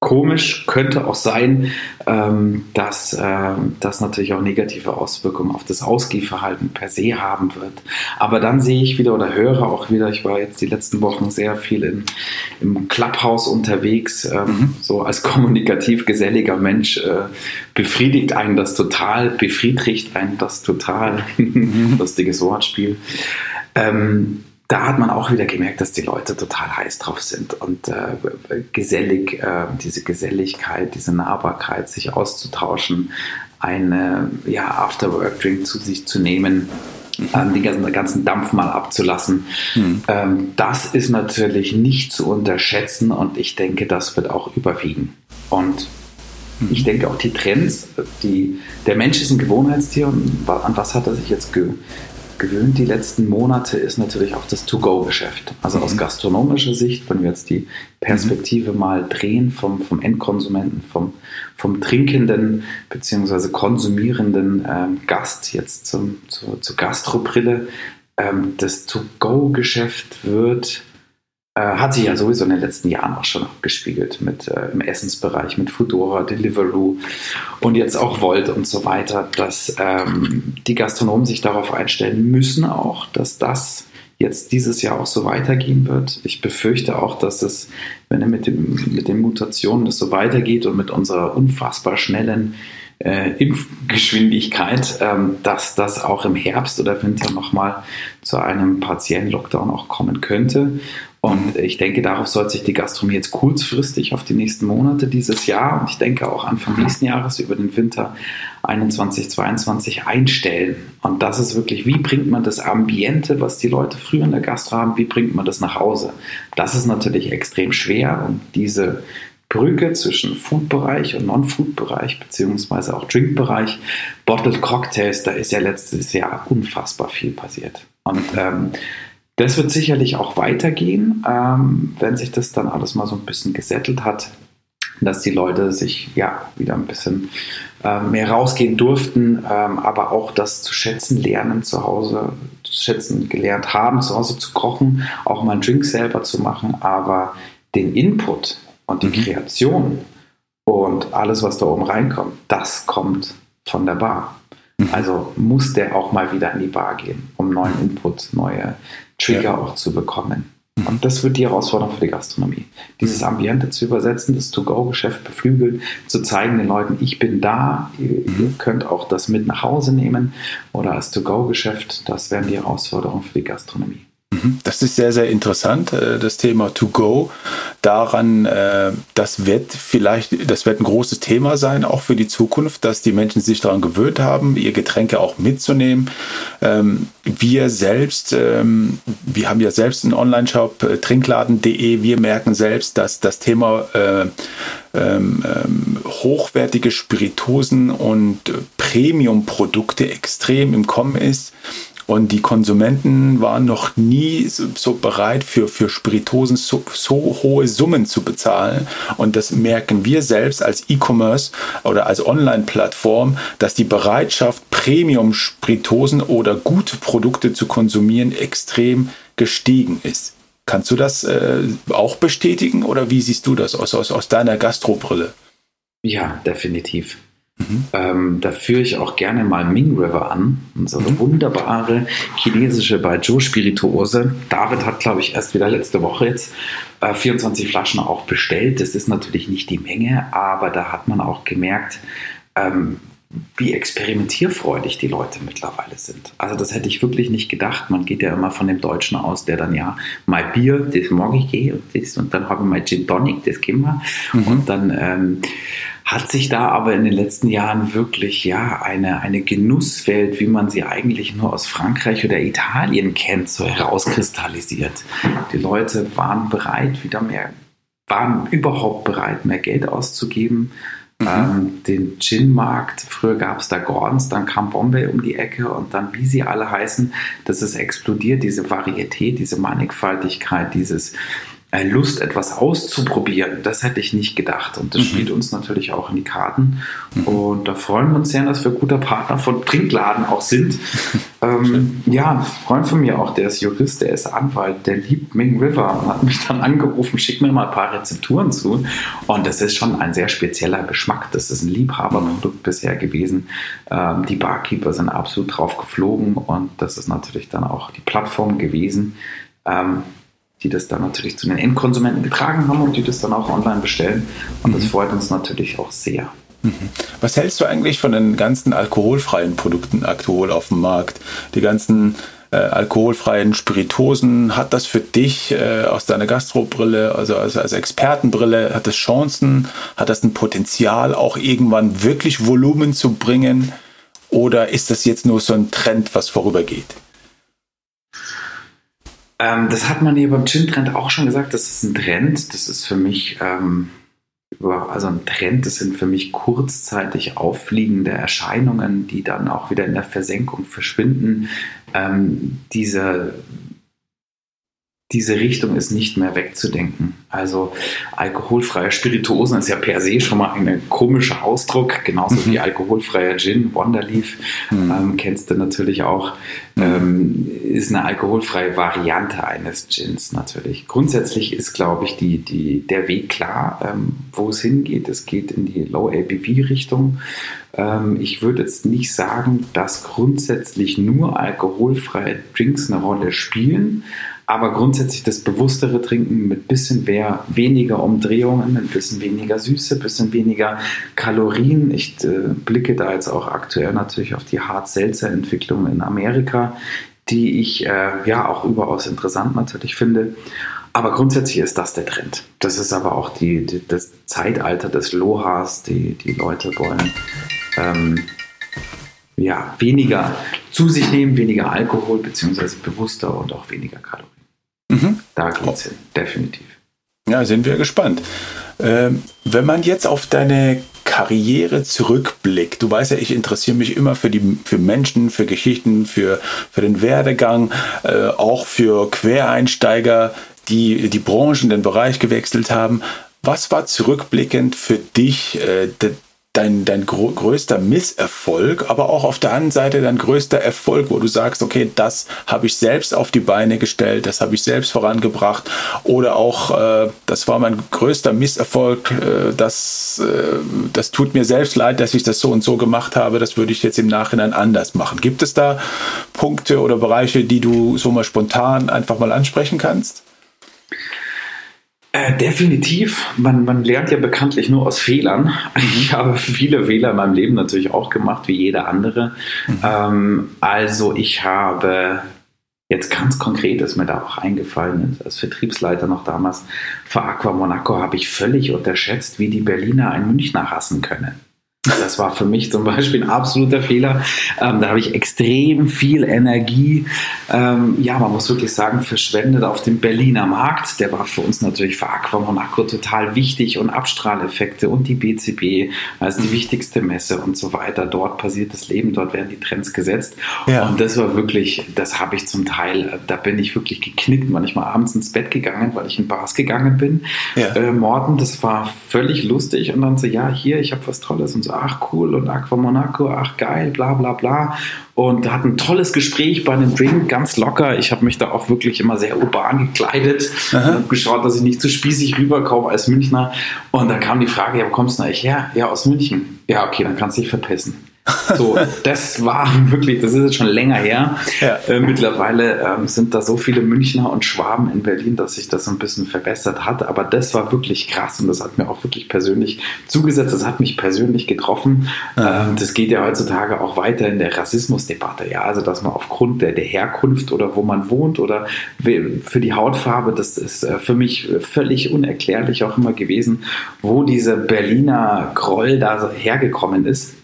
komisch könnte auch sein, ähm, dass äh, das natürlich auch negative Auswirkungen auf das Ausgehverhalten per se haben wird. Aber dann sehe ich wieder oder höre auch wieder, ich war jetzt die letzten Wochen sehr viel in, im Clubhouse unterwegs, ähm, mhm. so als kommunikativ geselliger Mensch äh, befriedigt einen das total, befriedigt einen das total, mhm. lustiges Wortspiel. Ähm, da hat man auch wieder gemerkt, dass die Leute total heiß drauf sind und äh, gesellig, äh, diese Geselligkeit, diese Nahbarkeit, sich auszutauschen, einen ja, After-Work-Drink zu sich zu nehmen, mhm. den ganzen, ganzen Dampf mal abzulassen. Mhm. Ähm, das ist natürlich nicht zu unterschätzen und ich denke, das wird auch überwiegen. Und mhm. ich denke auch die Trends, die, der Mensch ist ein Gewohnheitstier und an was hat er sich jetzt ge, gewöhnt die letzten Monate, ist natürlich auch das To-Go-Geschäft. Also mhm. aus gastronomischer Sicht, wenn wir jetzt die Perspektive mhm. mal drehen vom, vom Endkonsumenten, vom, vom trinkenden bzw. konsumierenden ähm, Gast jetzt zum, zur, zur Gastrobrille, ähm, das To-Go-Geschäft wird hat sich ja sowieso in den letzten Jahren auch schon abgespiegelt mit äh, im Essensbereich, mit Foodora, Deliveroo und jetzt auch Volt und so weiter, dass ähm, die Gastronomen sich darauf einstellen müssen auch, dass das jetzt dieses Jahr auch so weitergehen wird. Ich befürchte auch, dass es, wenn mit, dem, mit den Mutationen das so weitergeht und mit unserer unfassbar schnellen äh, Impfgeschwindigkeit, ähm, dass das auch im Herbst oder Winter nochmal zu einem partiellen Lockdown auch kommen könnte. Und ich denke, darauf sollte sich die Gastronomie jetzt kurzfristig auf die nächsten Monate dieses Jahr und ich denke auch Anfang nächsten Jahres über den Winter 21, 22 einstellen. Und das ist wirklich, wie bringt man das Ambiente, was die Leute früher in der Gastro haben, wie bringt man das nach Hause? Das ist natürlich extrem schwer und diese Brücke zwischen Food-Bereich und Non-Food-Bereich, beziehungsweise auch Drink-Bereich, Bottled Cocktails, da ist ja letztes Jahr unfassbar viel passiert. Und ähm, das wird sicherlich auch weitergehen, ähm, wenn sich das dann alles mal so ein bisschen gesettelt hat. dass die Leute sich ja wieder ein bisschen äh, mehr rausgehen durften, ähm, aber auch das zu schätzen lernen zu Hause, zu schätzen gelernt haben, zu Hause zu kochen, auch mal einen Drink selber zu machen, aber den Input und die mhm. Kreation und alles, was da oben reinkommt, das kommt von der Bar. Mhm. Also muss der auch mal wieder in die Bar gehen, um neuen Input, neue Trigger ja. auch zu bekommen. Und das wird die Herausforderung für die Gastronomie. Dieses Ambiente zu übersetzen, das To-Go-Geschäft beflügelt, zu zeigen den Leuten, ich bin da, ihr, ihr könnt auch das mit nach Hause nehmen oder als To-Go-Geschäft, das wären die Herausforderungen für die Gastronomie. Mhm. Das ist sehr, sehr interessant, äh, das Thema To Go. Daran, äh, das wird vielleicht, das wird ein großes Thema sein, auch für die Zukunft, dass die Menschen sich daran gewöhnt haben, ihr Getränke auch mitzunehmen. Ähm, wir selbst, ähm, wir haben ja selbst einen Online-Shop, äh, trinkladen.de. Wir merken selbst, dass das Thema ähm, hochwertige Spiritosen und Premium-Produkte extrem im Kommen ist. Und die Konsumenten waren noch nie so, bereit, für, für Spiritosen so, so, hohe Summen zu bezahlen. Und das merken wir selbst als E-Commerce oder als Online-Plattform, dass die Bereitschaft, Premium-Spiritosen oder gute Produkte zu konsumieren, extrem gestiegen ist. Kannst du das äh, auch bestätigen oder wie siehst du das aus, aus, aus deiner Gastrobrille? Ja, definitiv. Mhm. Ähm, da führe ich auch gerne mal Ming River an, unsere mhm. wunderbare chinesische Baijiu Spirituose. David hat, glaube ich, erst wieder letzte Woche jetzt äh, 24 Flaschen auch bestellt. Das ist natürlich nicht die Menge, aber da hat man auch gemerkt, ähm, wie experimentierfreudig die Leute mittlerweile sind. Also das hätte ich wirklich nicht gedacht. Man geht ja immer von dem Deutschen aus, der dann ja, mein Bier, das mag ich eh und, das, und dann habe ich mein Gin Tonic, das kennen wir. Mhm. Und dann ähm, hat sich da aber in den letzten Jahren wirklich ja eine, eine Genusswelt, wie man sie eigentlich nur aus Frankreich oder Italien kennt, so herauskristallisiert. Die Leute waren bereit, wieder mehr, waren überhaupt bereit, mehr Geld auszugeben. Mhm. Ähm, den Gin-Markt, früher gab es da Gordons, dann kam Bombay um die Ecke und dann, wie sie alle heißen, das ist explodiert, diese Varietät, diese Mannigfaltigkeit, dieses Lust, etwas auszuprobieren. Das hätte ich nicht gedacht. Und das mhm. spielt uns natürlich auch in die Karten. Mhm. Und da freuen wir uns sehr, dass wir guter Partner von Trinkladen auch sind. ähm, ja, ein Freund von mir auch, der ist Jurist, der ist Anwalt, der liebt Ming River und hat mich dann angerufen, schick mir mal ein paar Rezepturen zu. Und das ist schon ein sehr spezieller Geschmack. Das ist ein Liebhaberprodukt bisher gewesen. Ähm, die Barkeeper sind absolut drauf geflogen und das ist natürlich dann auch die Plattform gewesen. Ähm, die das dann natürlich zu den Endkonsumenten getragen haben und die das dann auch online bestellen. Und das mhm. freut uns natürlich auch sehr. Mhm. Was hältst du eigentlich von den ganzen alkoholfreien Produkten aktuell auf dem Markt? Die ganzen äh, alkoholfreien Spiritosen, hat das für dich äh, aus deiner Gastrobrille, also als, als Expertenbrille, hat das Chancen, hat das ein Potenzial, auch irgendwann wirklich Volumen zu bringen? Oder ist das jetzt nur so ein Trend, was vorübergeht? Ähm, das hat man hier beim Gin-Trend auch schon gesagt. Das ist ein Trend. Das ist für mich, ähm, also ein Trend, das sind für mich kurzzeitig auffliegende Erscheinungen, die dann auch wieder in der Versenkung verschwinden. Ähm, diese diese Richtung ist nicht mehr wegzudenken. Also alkoholfreie Spirituosen ist ja per se schon mal ein komischer Ausdruck, genauso mhm. wie alkoholfreier Gin, Wonderleaf, mhm. ähm, kennst du natürlich auch, mhm. ähm, ist eine alkoholfreie Variante eines Gins natürlich. Grundsätzlich ist, glaube ich, die, die, der Weg klar, ähm, wo es hingeht. Es geht in die Low-ABV-Richtung. Ähm, ich würde jetzt nicht sagen, dass grundsätzlich nur alkoholfreie Drinks eine Rolle spielen, aber grundsätzlich das bewusstere Trinken mit bisschen mehr, weniger Umdrehungen, ein bisschen weniger Süße, bisschen weniger Kalorien. Ich äh, blicke da jetzt auch aktuell natürlich auf die Hart-Seltzer-Entwicklung in Amerika, die ich äh, ja auch überaus interessant natürlich finde. Aber grundsätzlich ist das der Trend. Das ist aber auch die, die das Zeitalter des Lohas. Die, die Leute wollen ähm, ja, weniger zu sich nehmen, weniger Alkohol, beziehungsweise bewusster und auch weniger Kalorien. Mhm. Da geht es hin, definitiv. Ja, sind wir gespannt. Ähm, wenn man jetzt auf deine Karriere zurückblickt, du weißt ja, ich interessiere mich immer für die für Menschen, für Geschichten, für, für den Werdegang, äh, auch für Quereinsteiger, die die Branchen, den Bereich gewechselt haben. Was war zurückblickend für dich äh, dein, dein größter Misserfolg, aber auch auf der anderen Seite dein größter Erfolg, wo du sagst, okay, das habe ich selbst auf die Beine gestellt, das habe ich selbst vorangebracht oder auch, äh, das war mein größter Misserfolg, äh, das, äh, das tut mir selbst leid, dass ich das so und so gemacht habe, das würde ich jetzt im Nachhinein anders machen. Gibt es da Punkte oder Bereiche, die du so mal spontan einfach mal ansprechen kannst? Äh, definitiv. Man, man lernt ja bekanntlich nur aus Fehlern. Mhm. Ich habe viele Fehler in meinem Leben natürlich auch gemacht, wie jeder andere. Mhm. Ähm, also ich habe jetzt ganz konkret, ist mir da auch eingefallen als Vertriebsleiter noch damals, für Aqua Monaco habe ich völlig unterschätzt, wie die Berliner einen Münchner hassen können. Das war für mich zum Beispiel ein absoluter Fehler. Ähm, da habe ich extrem viel Energie, ähm, ja, man muss wirklich sagen, verschwendet auf dem Berliner Markt. Der war für uns natürlich für Aqua Monaco total wichtig und Abstrahleffekte und die BCB, also die wichtigste Messe und so weiter. Dort passiert das Leben, dort werden die Trends gesetzt. Ja. Und das war wirklich, das habe ich zum Teil, da bin ich wirklich geknickt, manchmal abends ins Bett gegangen, weil ich in Bars gegangen bin. Ja. Äh, Morten, das war völlig lustig und dann so, ja, hier, ich habe was Tolles und so ach cool und Aqua Monaco, ach geil, bla bla bla. Und hat ein tolles Gespräch bei einem Drink, ganz locker. Ich habe mich da auch wirklich immer sehr urban gekleidet und habe geschaut, dass ich nicht zu spießig rüberkomme als Münchner. Und da kam die Frage, ja, wo kommst du eigentlich her? Ja, aus München. Ja, okay, dann kannst du dich verpissen. So, das war wirklich, das ist jetzt schon länger her. Ja. Äh, mittlerweile ähm, sind da so viele Münchner und Schwaben in Berlin, dass sich das so ein bisschen verbessert hat. Aber das war wirklich krass und das hat mir auch wirklich persönlich zugesetzt. Das hat mich persönlich getroffen. Ähm, das geht ja heutzutage auch weiter in der Rassismusdebatte. Ja, also dass man aufgrund der, der Herkunft oder wo man wohnt oder für die Hautfarbe, das ist äh, für mich völlig unerklärlich auch immer gewesen, wo dieser Berliner Groll da hergekommen ist.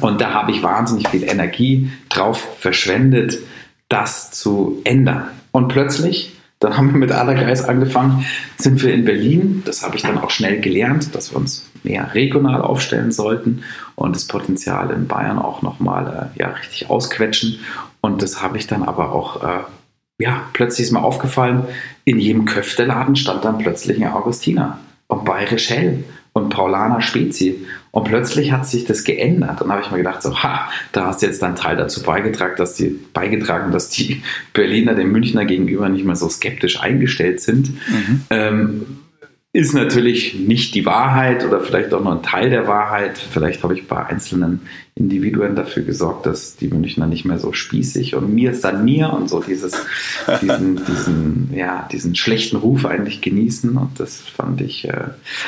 Und da habe ich wahnsinnig viel Energie drauf verschwendet, das zu ändern. Und plötzlich, dann haben wir mit Adergeist angefangen, sind wir in Berlin. Das habe ich dann auch schnell gelernt, dass wir uns mehr regional aufstellen sollten und das Potenzial in Bayern auch nochmal äh, ja, richtig ausquetschen. Und das habe ich dann aber auch, äh, ja, plötzlich ist mir aufgefallen, in jedem Köfteladen stand dann plötzlich ein Augustiner und Bayerisch Hell und Paulaner Spezi. Und plötzlich hat sich das geändert. Und habe ich mir gedacht, so, ha, da hast du jetzt deinen Teil dazu beigetragen, dass die, beigetragen, dass die Berliner dem Münchner gegenüber nicht mehr so skeptisch eingestellt sind. Mhm. Ähm, ist natürlich nicht die Wahrheit oder vielleicht auch nur ein Teil der Wahrheit. Vielleicht habe ich bei einzelnen Individuen dafür gesorgt, dass die Münchner nicht mehr so spießig und mir ist dann mir und so dieses, diesen, diesen, ja, diesen schlechten Ruf eigentlich genießen. Und das fand ich äh,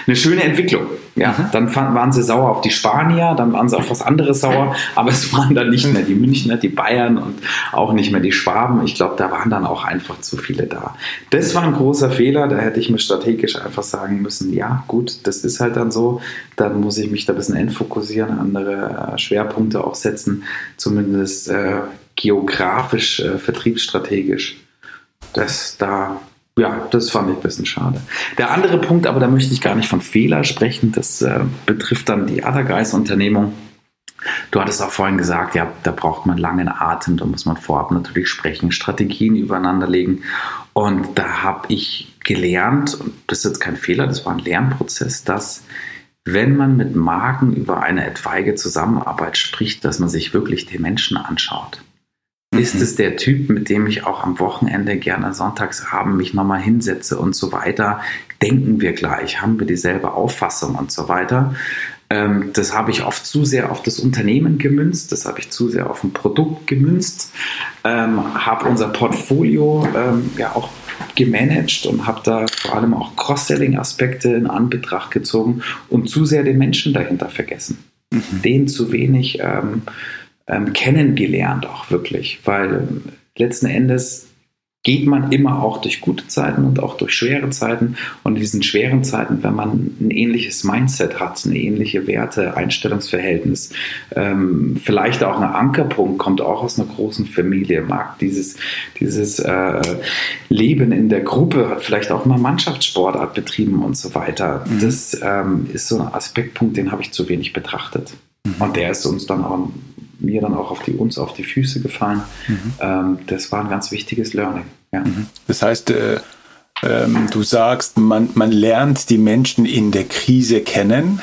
eine schöne Entwicklung. Ja, mhm. dann fand, waren sie sauer auf die Spanier, dann waren sie auf was anderes sauer, aber es waren dann nicht mehr die Münchner, die Bayern und auch nicht mehr die Schwaben. Ich glaube, da waren dann auch einfach zu viele da. Das war ein großer Fehler, da hätte ich mir strategisch einfach sagen müssen, ja gut, das ist halt dann so, dann muss ich mich da ein bisschen entfokussieren, andere äh, Schwerpunkte auch setzen, zumindest äh, geografisch, äh, vertriebsstrategisch. Das da, ja, das fand ich ein bisschen schade. Der andere Punkt, aber da möchte ich gar nicht von Fehler sprechen, das äh, betrifft dann die Other Guys Unternehmung. Du hattest auch vorhin gesagt, ja, da braucht man langen Atem, da muss man vorab natürlich sprechen, Strategien übereinander legen. Und da habe ich gelernt, und das ist jetzt kein Fehler, das war ein Lernprozess, dass wenn man mit Marken über eine etwaige Zusammenarbeit spricht, dass man sich wirklich den Menschen anschaut. Mhm. Ist es der Typ, mit dem ich auch am Wochenende gerne Sonntagsabend mich nochmal hinsetze und so weiter? Denken wir gleich? Haben wir dieselbe Auffassung und so weiter? Ähm, das habe ich oft zu sehr auf das Unternehmen gemünzt, das habe ich zu sehr auf ein Produkt gemünzt, ähm, habe unser Portfolio ähm, ja auch gemanagt und habe da vor allem auch Cross-Selling-Aspekte in Anbetracht gezogen und zu sehr den Menschen dahinter vergessen. Mhm. Den zu wenig ähm, ähm, kennengelernt auch wirklich, weil letzten Endes geht man immer auch durch gute Zeiten und auch durch schwere Zeiten. Und in diesen schweren Zeiten, wenn man ein ähnliches Mindset hat, eine ähnliche Werte, Einstellungsverhältnis, ähm, vielleicht auch ein Ankerpunkt, kommt auch aus einer großen Familie, mag dieses, dieses äh, Leben in der Gruppe, hat vielleicht auch mal Mannschaftssportart betrieben und so weiter. Mhm. Das ähm, ist so ein Aspektpunkt, den habe ich zu wenig betrachtet. Mhm. Und der ist uns dann auch mir dann auch auf die, uns auf die Füße gefallen. Mhm. Ähm, das war ein ganz wichtiges Learning. Ja. Mhm. Das heißt, äh, Ähm, du sagst, man, man lernt die Menschen in der Krise kennen,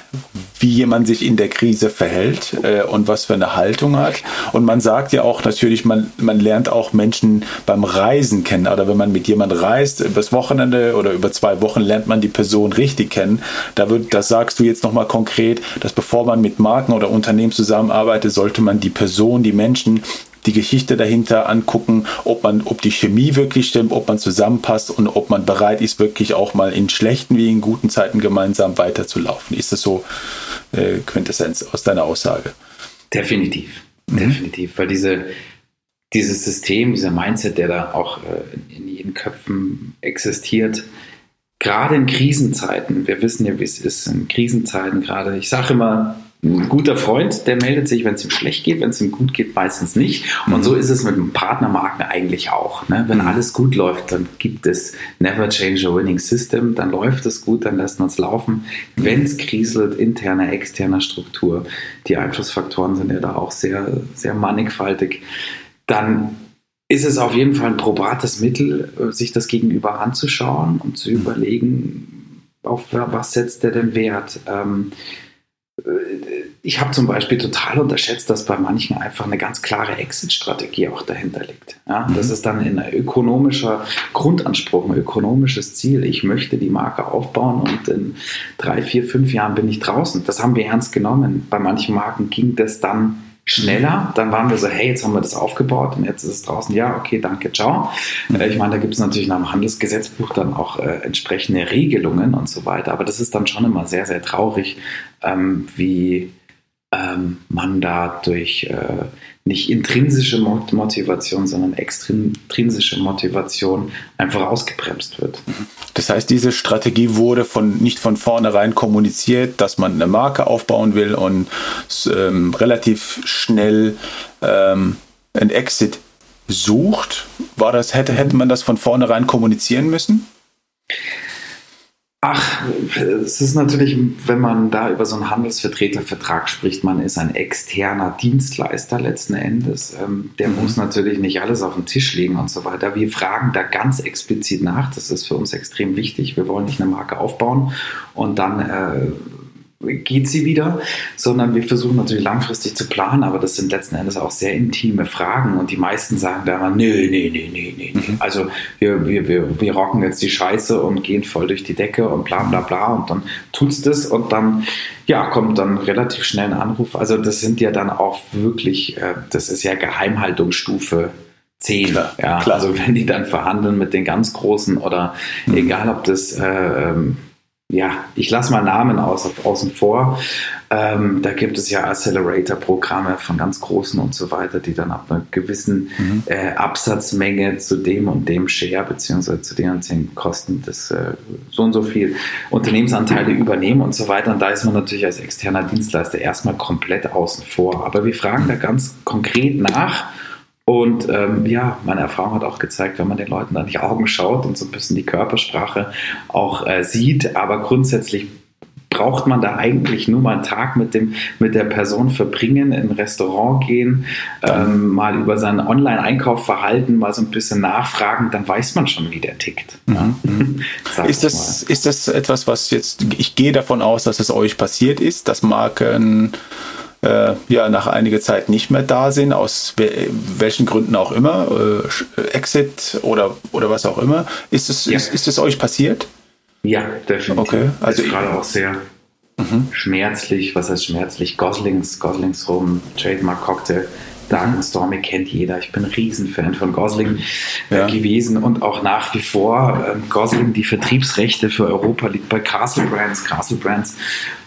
wie jemand sich in der Krise verhält äh, und was für eine Haltung hat. Und man sagt ja auch natürlich, man, man lernt auch Menschen beim Reisen kennen. Oder wenn man mit jemand reist, übers Wochenende oder über zwei Wochen lernt man die Person richtig kennen. Da wird, das sagst du jetzt nochmal konkret, dass bevor man mit Marken oder Unternehmen zusammenarbeitet, sollte man die Person, die Menschen die Geschichte dahinter angucken, ob man, ob die Chemie wirklich stimmt, ob man zusammenpasst und ob man bereit ist, wirklich auch mal in schlechten wie in guten Zeiten gemeinsam weiterzulaufen. Ist das so äh, Quintessenz aus deiner Aussage? Definitiv, mhm. definitiv, weil diese, dieses System, dieser Mindset, der da auch äh, in jeden Köpfen existiert, gerade in Krisenzeiten, wir wissen ja, wie es ist, in Krisenzeiten gerade, ich sage immer, ein guter Freund, der meldet sich, wenn es ihm schlecht geht, wenn es ihm gut geht, meistens nicht. Und so ist es mit dem Partnermarken eigentlich auch. Ne? Wenn alles gut läuft, dann gibt es Never Change a Winning System, dann läuft es gut, dann lässt man es laufen. Wenn es kriselt, interne, externe Struktur, die Einflussfaktoren sind ja da auch sehr, sehr mannigfaltig, dann ist es auf jeden Fall ein probates Mittel, sich das Gegenüber anzuschauen und zu überlegen, auf was setzt der denn Wert. Ähm, ich habe zum Beispiel total unterschätzt, dass bei manchen einfach eine ganz klare Exit-Strategie auch dahinter liegt. Ja, mhm. Das ist dann ein ökonomischer Grundanspruch, ein ökonomisches Ziel. Ich möchte die Marke aufbauen und in drei, vier, fünf Jahren bin ich draußen. Das haben wir ernst genommen. Bei manchen Marken ging das dann schneller. Dann waren wir so, hey, jetzt haben wir das aufgebaut und jetzt ist es draußen. Ja, okay, danke, ciao. Mhm. Ich meine, da gibt es natürlich nach dem Handelsgesetzbuch dann auch äh, entsprechende Regelungen und so weiter. Aber das ist dann schon immer sehr, sehr traurig, ähm, wie ähm, man da durch äh, nicht intrinsische Motivation, sondern extrinsische Motivation einfach ausgebremst wird. Das heißt, diese Strategie wurde von, nicht von vornherein kommuniziert, dass man eine Marke aufbauen will und ähm, relativ schnell ähm, ein Exit sucht. War das, hätte, hätte man das von vornherein kommunizieren müssen? Ach, es ist natürlich, wenn man da über so einen Handelsvertretervertrag spricht, man ist ein externer Dienstleister letzten Endes. Ähm, der mhm. muss natürlich nicht alles auf den Tisch legen und so weiter. Wir fragen da ganz explizit nach. Das ist für uns extrem wichtig. Wir wollen nicht eine Marke aufbauen und dann äh, geht sie wieder, sondern wir versuchen natürlich langfristig zu planen, aber das sind letzten Endes auch sehr intime Fragen und die meisten sagen da immer, nö, nö, nö, nö, nö. Mhm. Also wir, wir, wir, wir rocken jetzt die Scheiße und gehen voll durch die Decke und bla bla bla und dann tut's das und dann ja, kommt dann relativ schnell ein Anruf. Also das sind ja dann auch wirklich, äh, das ist ja Geheimhaltungsstufe 10. Klar, ja, klar. Also wenn die dann verhandeln mit den ganz Großen oder mhm. egal ob das äh, ähm, ja, ich lasse mal Namen aus, außen vor. Ähm, da gibt es ja Accelerator-Programme von ganz großen und so weiter, die dann ab einer gewissen mhm. äh, Absatzmenge zu dem und dem Share beziehungsweise zu den und den Kosten des äh, so und so viel Unternehmensanteile übernehmen und so weiter. Und da ist man natürlich als externer Dienstleister erstmal komplett außen vor. Aber wir fragen da ganz konkret nach und ähm, ja, meine Erfahrung hat auch gezeigt, wenn man den Leuten an die Augen schaut und so ein bisschen die Körpersprache auch äh, sieht, aber grundsätzlich braucht man da eigentlich nur mal einen Tag mit, dem, mit der Person verbringen, in ein Restaurant gehen, ähm, mal über seinen Online-Einkaufverhalten mal so ein bisschen nachfragen, dann weiß man schon, wie der tickt. Mhm. mhm. ist, das, ist das etwas, was jetzt, ich gehe davon aus, dass es euch passiert ist, dass Marken äh, ja nach einiger Zeit nicht mehr da sind, aus welchen Gründen auch immer, äh, Exit oder, oder was auch immer. Ist es, ja. ist, ist es euch passiert? Ja, definitiv. Okay, also ist gerade auch sehr mhm. schmerzlich. Was heißt schmerzlich? Goslings, Goslings Rum, Trademark Cocktail Stormy kennt jeder. Ich bin ein Riesenfan von Gosling äh, ja. gewesen und auch nach wie vor. Äh, Gosling, die Vertriebsrechte für Europa liegt bei Castle Brands. Castle Brands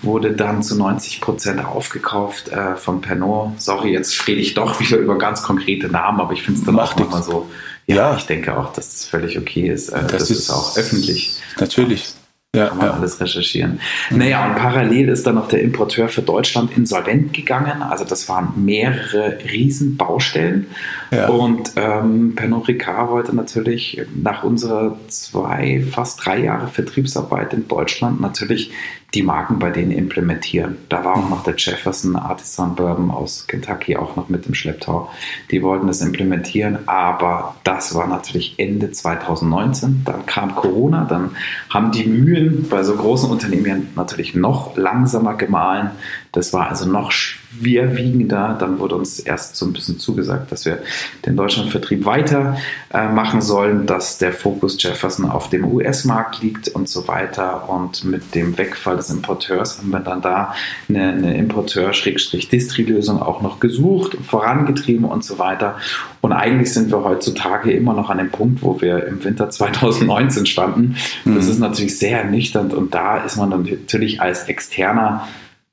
wurde dann zu 90 Prozent aufgekauft äh, von Pernod. Sorry, jetzt rede ich doch wieder über ganz konkrete Namen, aber ich finde es dann Macht auch immer so. Ja, ja, ich denke auch, dass das völlig okay ist. Äh, das, das ist auch öffentlich. Natürlich. Ja, Kann man ja. alles recherchieren. Naja, und parallel ist dann noch der Importeur für Deutschland insolvent gegangen. Also das waren mehrere Riesenbaustellen. Ja. Und ähm, Pernod Ricard wollte natürlich nach unserer zwei, fast drei Jahre Vertriebsarbeit in Deutschland natürlich die Marken bei denen implementieren. Da war auch noch der Jefferson Artisan Bourbon aus Kentucky auch noch mit im Schlepptau. Die wollten das implementieren, aber das war natürlich Ende 2019. Dann kam Corona, dann haben die Mühlen bei so großen Unternehmen natürlich noch langsamer gemahlen. Das war also noch schwerwiegender. Dann wurde uns erst so ein bisschen zugesagt, dass wir den Deutschlandvertrieb weiter äh, machen sollen, dass der Fokus Jefferson auf dem US-Markt liegt und so weiter. Und mit dem Wegfall des Importeurs haben wir dann da eine, eine Importeur-Distri-Lösung auch noch gesucht, vorangetrieben und so weiter. Und eigentlich sind wir heutzutage immer noch an dem Punkt, wo wir im Winter 2019 standen. Das mhm. ist natürlich sehr ernüchternd und da ist man dann natürlich als externer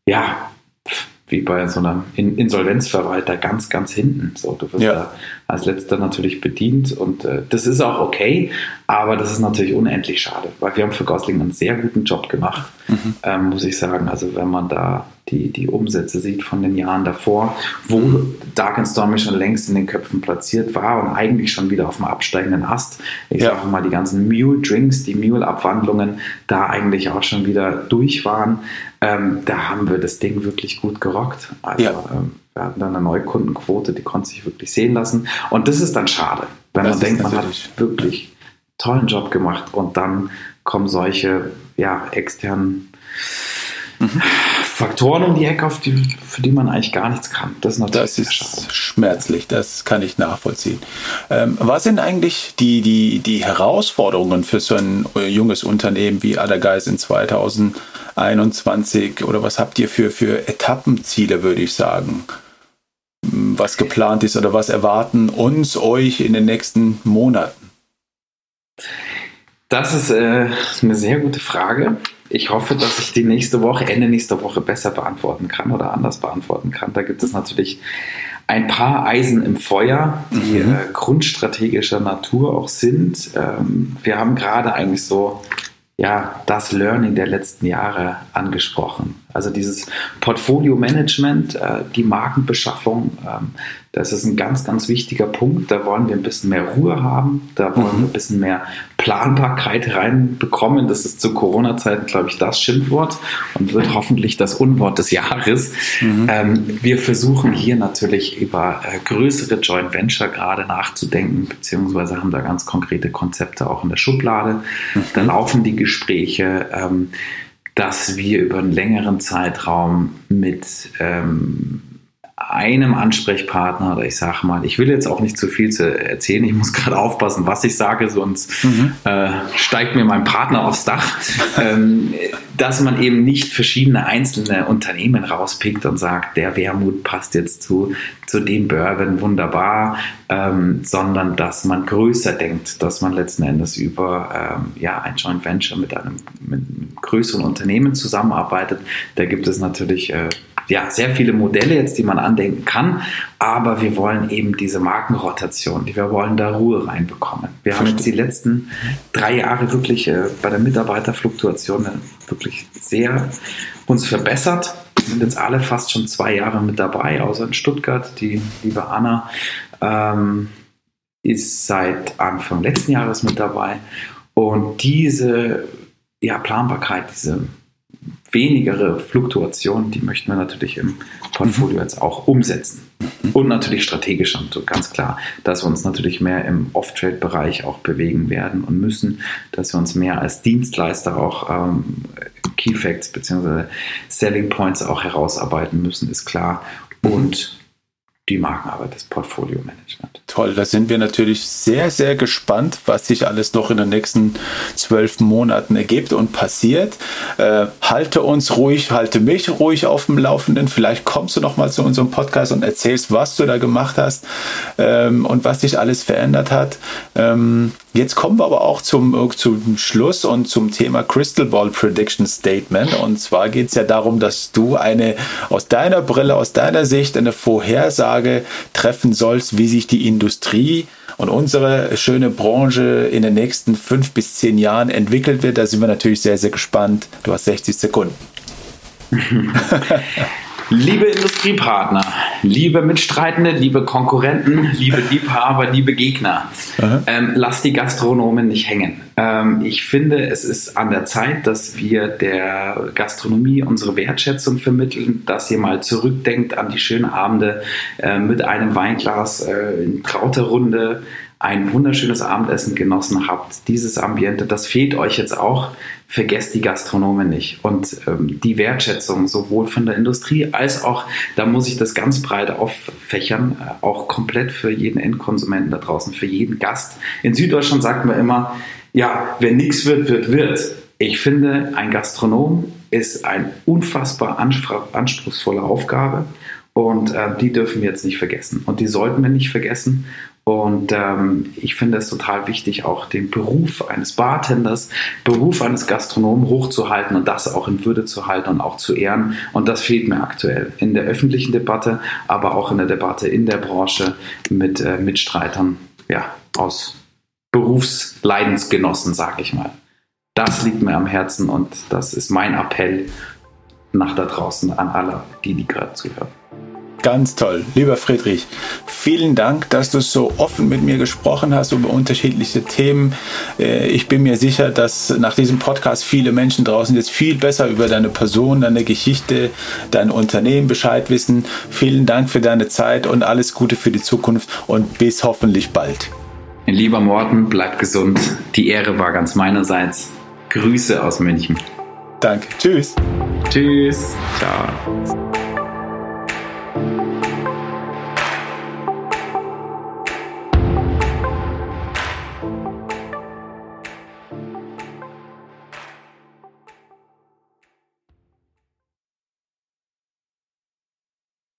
ja, wie bei so einem Insolvenzverwalter ganz, ganz hinten. So, du wirst ja. da als letzter natürlich bedient und äh, das ist auch okay, aber das ist natürlich unendlich schade, weil wir haben für Gosling einen sehr guten Job gemacht, mhm. ähm, muss ich sagen. Also wenn man da die, die Umsätze sieht von den Jahren davor, wo Dark and Stormy schon längst in den Köpfen platziert war und eigentlich schon wieder auf dem absteigenden Ast. Ich ja. sage mal, die ganzen Mule Drinks, die Mule Abwandlungen, da eigentlich auch schon wieder durch waren. Ähm, da haben wir das Ding wirklich gut gerockt. Also ja. ähm, wir hatten dann eine Neukundenquote, die konnte sich wirklich sehen lassen. Und das ist dann schade, wenn das man denkt, man hat wirklich tollen Job gemacht und dann kommen solche ja, externen mhm. Faktoren um die Ecke, auf die, für die man eigentlich gar nichts kann. Das ist natürlich das ist schmerzlich, das kann ich nachvollziehen. Ähm, was sind eigentlich die, die, die Herausforderungen für so ein äh, junges Unternehmen wie Allergeist in 2021 oder was habt ihr für, für Etappenziele, würde ich sagen? Was geplant ist oder was erwarten uns, euch in den nächsten Monaten? Das ist äh, eine sehr gute Frage. Ich hoffe, dass ich die nächste Woche, Ende nächster Woche besser beantworten kann oder anders beantworten kann. Da gibt es natürlich ein paar Eisen im Feuer, die mhm. äh, grundstrategischer Natur auch sind. Ähm, wir haben gerade eigentlich so ja, das Learning der letzten Jahre angesprochen. Also dieses Portfolio-Management, äh, die Markenbeschaffung, ähm, das ist ein ganz, ganz wichtiger Punkt. Da wollen wir ein bisschen mehr Ruhe haben, da wollen mhm. wir ein bisschen mehr Planbarkeit reinbekommen. Das ist zu Corona-Zeiten, glaube ich, das Schimpfwort und wird hoffentlich das Unwort des Jahres. Mhm. Ähm, wir versuchen hier natürlich über äh, größere Joint Venture gerade nachzudenken, beziehungsweise haben da ganz konkrete Konzepte auch in der Schublade. Mhm. Da laufen die Gespräche. Ähm, dass wir über einen längeren Zeitraum mit ähm, einem Ansprechpartner oder ich sage mal, ich will jetzt auch nicht zu viel zu erzählen, ich muss gerade aufpassen, was ich sage, sonst mhm. äh, steigt mir mein Partner aufs Dach, ähm, dass man eben nicht verschiedene einzelne Unternehmen rauspickt und sagt, der Wermut passt jetzt zu, zu dem Bourbon wunderbar, ähm, sondern dass man größer denkt, dass man letzten Endes über ähm, ja, ein Joint Venture mit einem, mit einem größeren Unternehmen zusammenarbeitet. Da gibt es natürlich äh, ja, sehr viele Modelle jetzt, die man andenken kann, aber wir wollen eben diese Markenrotation, wir wollen da Ruhe reinbekommen. Wir haben jetzt die letzten drei Jahre wirklich äh, bei der Mitarbeiterfluktuation wirklich sehr uns verbessert. Wir sind jetzt alle fast schon zwei Jahre mit dabei, außer in Stuttgart. Die liebe Anna ähm, ist seit Anfang letzten Jahres mit dabei. Und diese ja, Planbarkeit, diese wenigere Fluktuation, die möchten wir natürlich im Portfolio mhm. jetzt auch umsetzen. Und natürlich strategisch und so ganz klar, dass wir uns natürlich mehr im Off-Trade-Bereich auch bewegen werden und müssen, dass wir uns mehr als Dienstleister auch ähm, Key Facts bzw. Selling Points auch herausarbeiten müssen, ist klar. Und die Markenarbeit, das Portfolio-Management. Toll, da sind wir natürlich sehr, sehr gespannt, was sich alles noch in den nächsten zwölf Monaten ergibt und passiert. Äh, halte uns ruhig, halte mich ruhig auf dem Laufenden. Vielleicht kommst du noch mal zu unserem Podcast und erzählst, was du da gemacht hast ähm, und was sich alles verändert hat. Ähm, Jetzt kommen wir aber auch zum, zum Schluss und zum Thema Crystal Ball Prediction Statement. Und zwar geht es ja darum, dass du eine aus deiner Brille, aus deiner Sicht eine Vorhersage treffen sollst, wie sich die Industrie und unsere schöne Branche in den nächsten fünf bis zehn Jahren entwickelt wird. Da sind wir natürlich sehr, sehr gespannt. Du hast 60 Sekunden. Liebe Industriepartner, liebe Mitstreitende, liebe Konkurrenten, liebe Liebhaber, liebe Gegner, ähm, lasst die Gastronomen nicht hängen. Ähm, ich finde, es ist an der Zeit, dass wir der Gastronomie unsere Wertschätzung vermitteln, dass ihr mal zurückdenkt an die schönen Abende äh, mit einem Weinglas äh, in trauter Runde ein wunderschönes Abendessen genossen habt, dieses Ambiente, das fehlt euch jetzt auch. Vergesst die Gastronomen nicht. Und ähm, die Wertschätzung sowohl von der Industrie als auch, da muss ich das ganz breit auffächern, äh, auch komplett für jeden Endkonsumenten da draußen, für jeden Gast. In Süddeutschland sagt man immer, ja, wenn nichts wird, wird, wird. Ich finde, ein Gastronom ist eine unfassbar anspruchsvolle Aufgabe und äh, die dürfen wir jetzt nicht vergessen. Und die sollten wir nicht vergessen. Und ähm, ich finde es total wichtig, auch den Beruf eines Bartenders, Beruf eines Gastronomen hochzuhalten und das auch in Würde zu halten und auch zu ehren. Und das fehlt mir aktuell in der öffentlichen Debatte, aber auch in der Debatte in der Branche mit äh, Mitstreitern ja, aus Berufsleidensgenossen, sage ich mal. Das liegt mir am Herzen und das ist mein Appell nach da draußen an alle, die, die gerade zuhören. Ganz toll. Lieber Friedrich, vielen Dank, dass du so offen mit mir gesprochen hast über unterschiedliche Themen. Äh, ich bin mir sicher, dass nach diesem Podcast viele Menschen draußen jetzt viel besser über deine Person, deine Geschichte, dein Unternehmen Bescheid wissen. Vielen Dank für deine Zeit und alles Gute für die Zukunft und bis hoffentlich bald. Lieber Morten, bleib gesund. Die Ehre war ganz meinerseits. Grüße aus München. Danke. Tschüss. Tschüss. Ciao.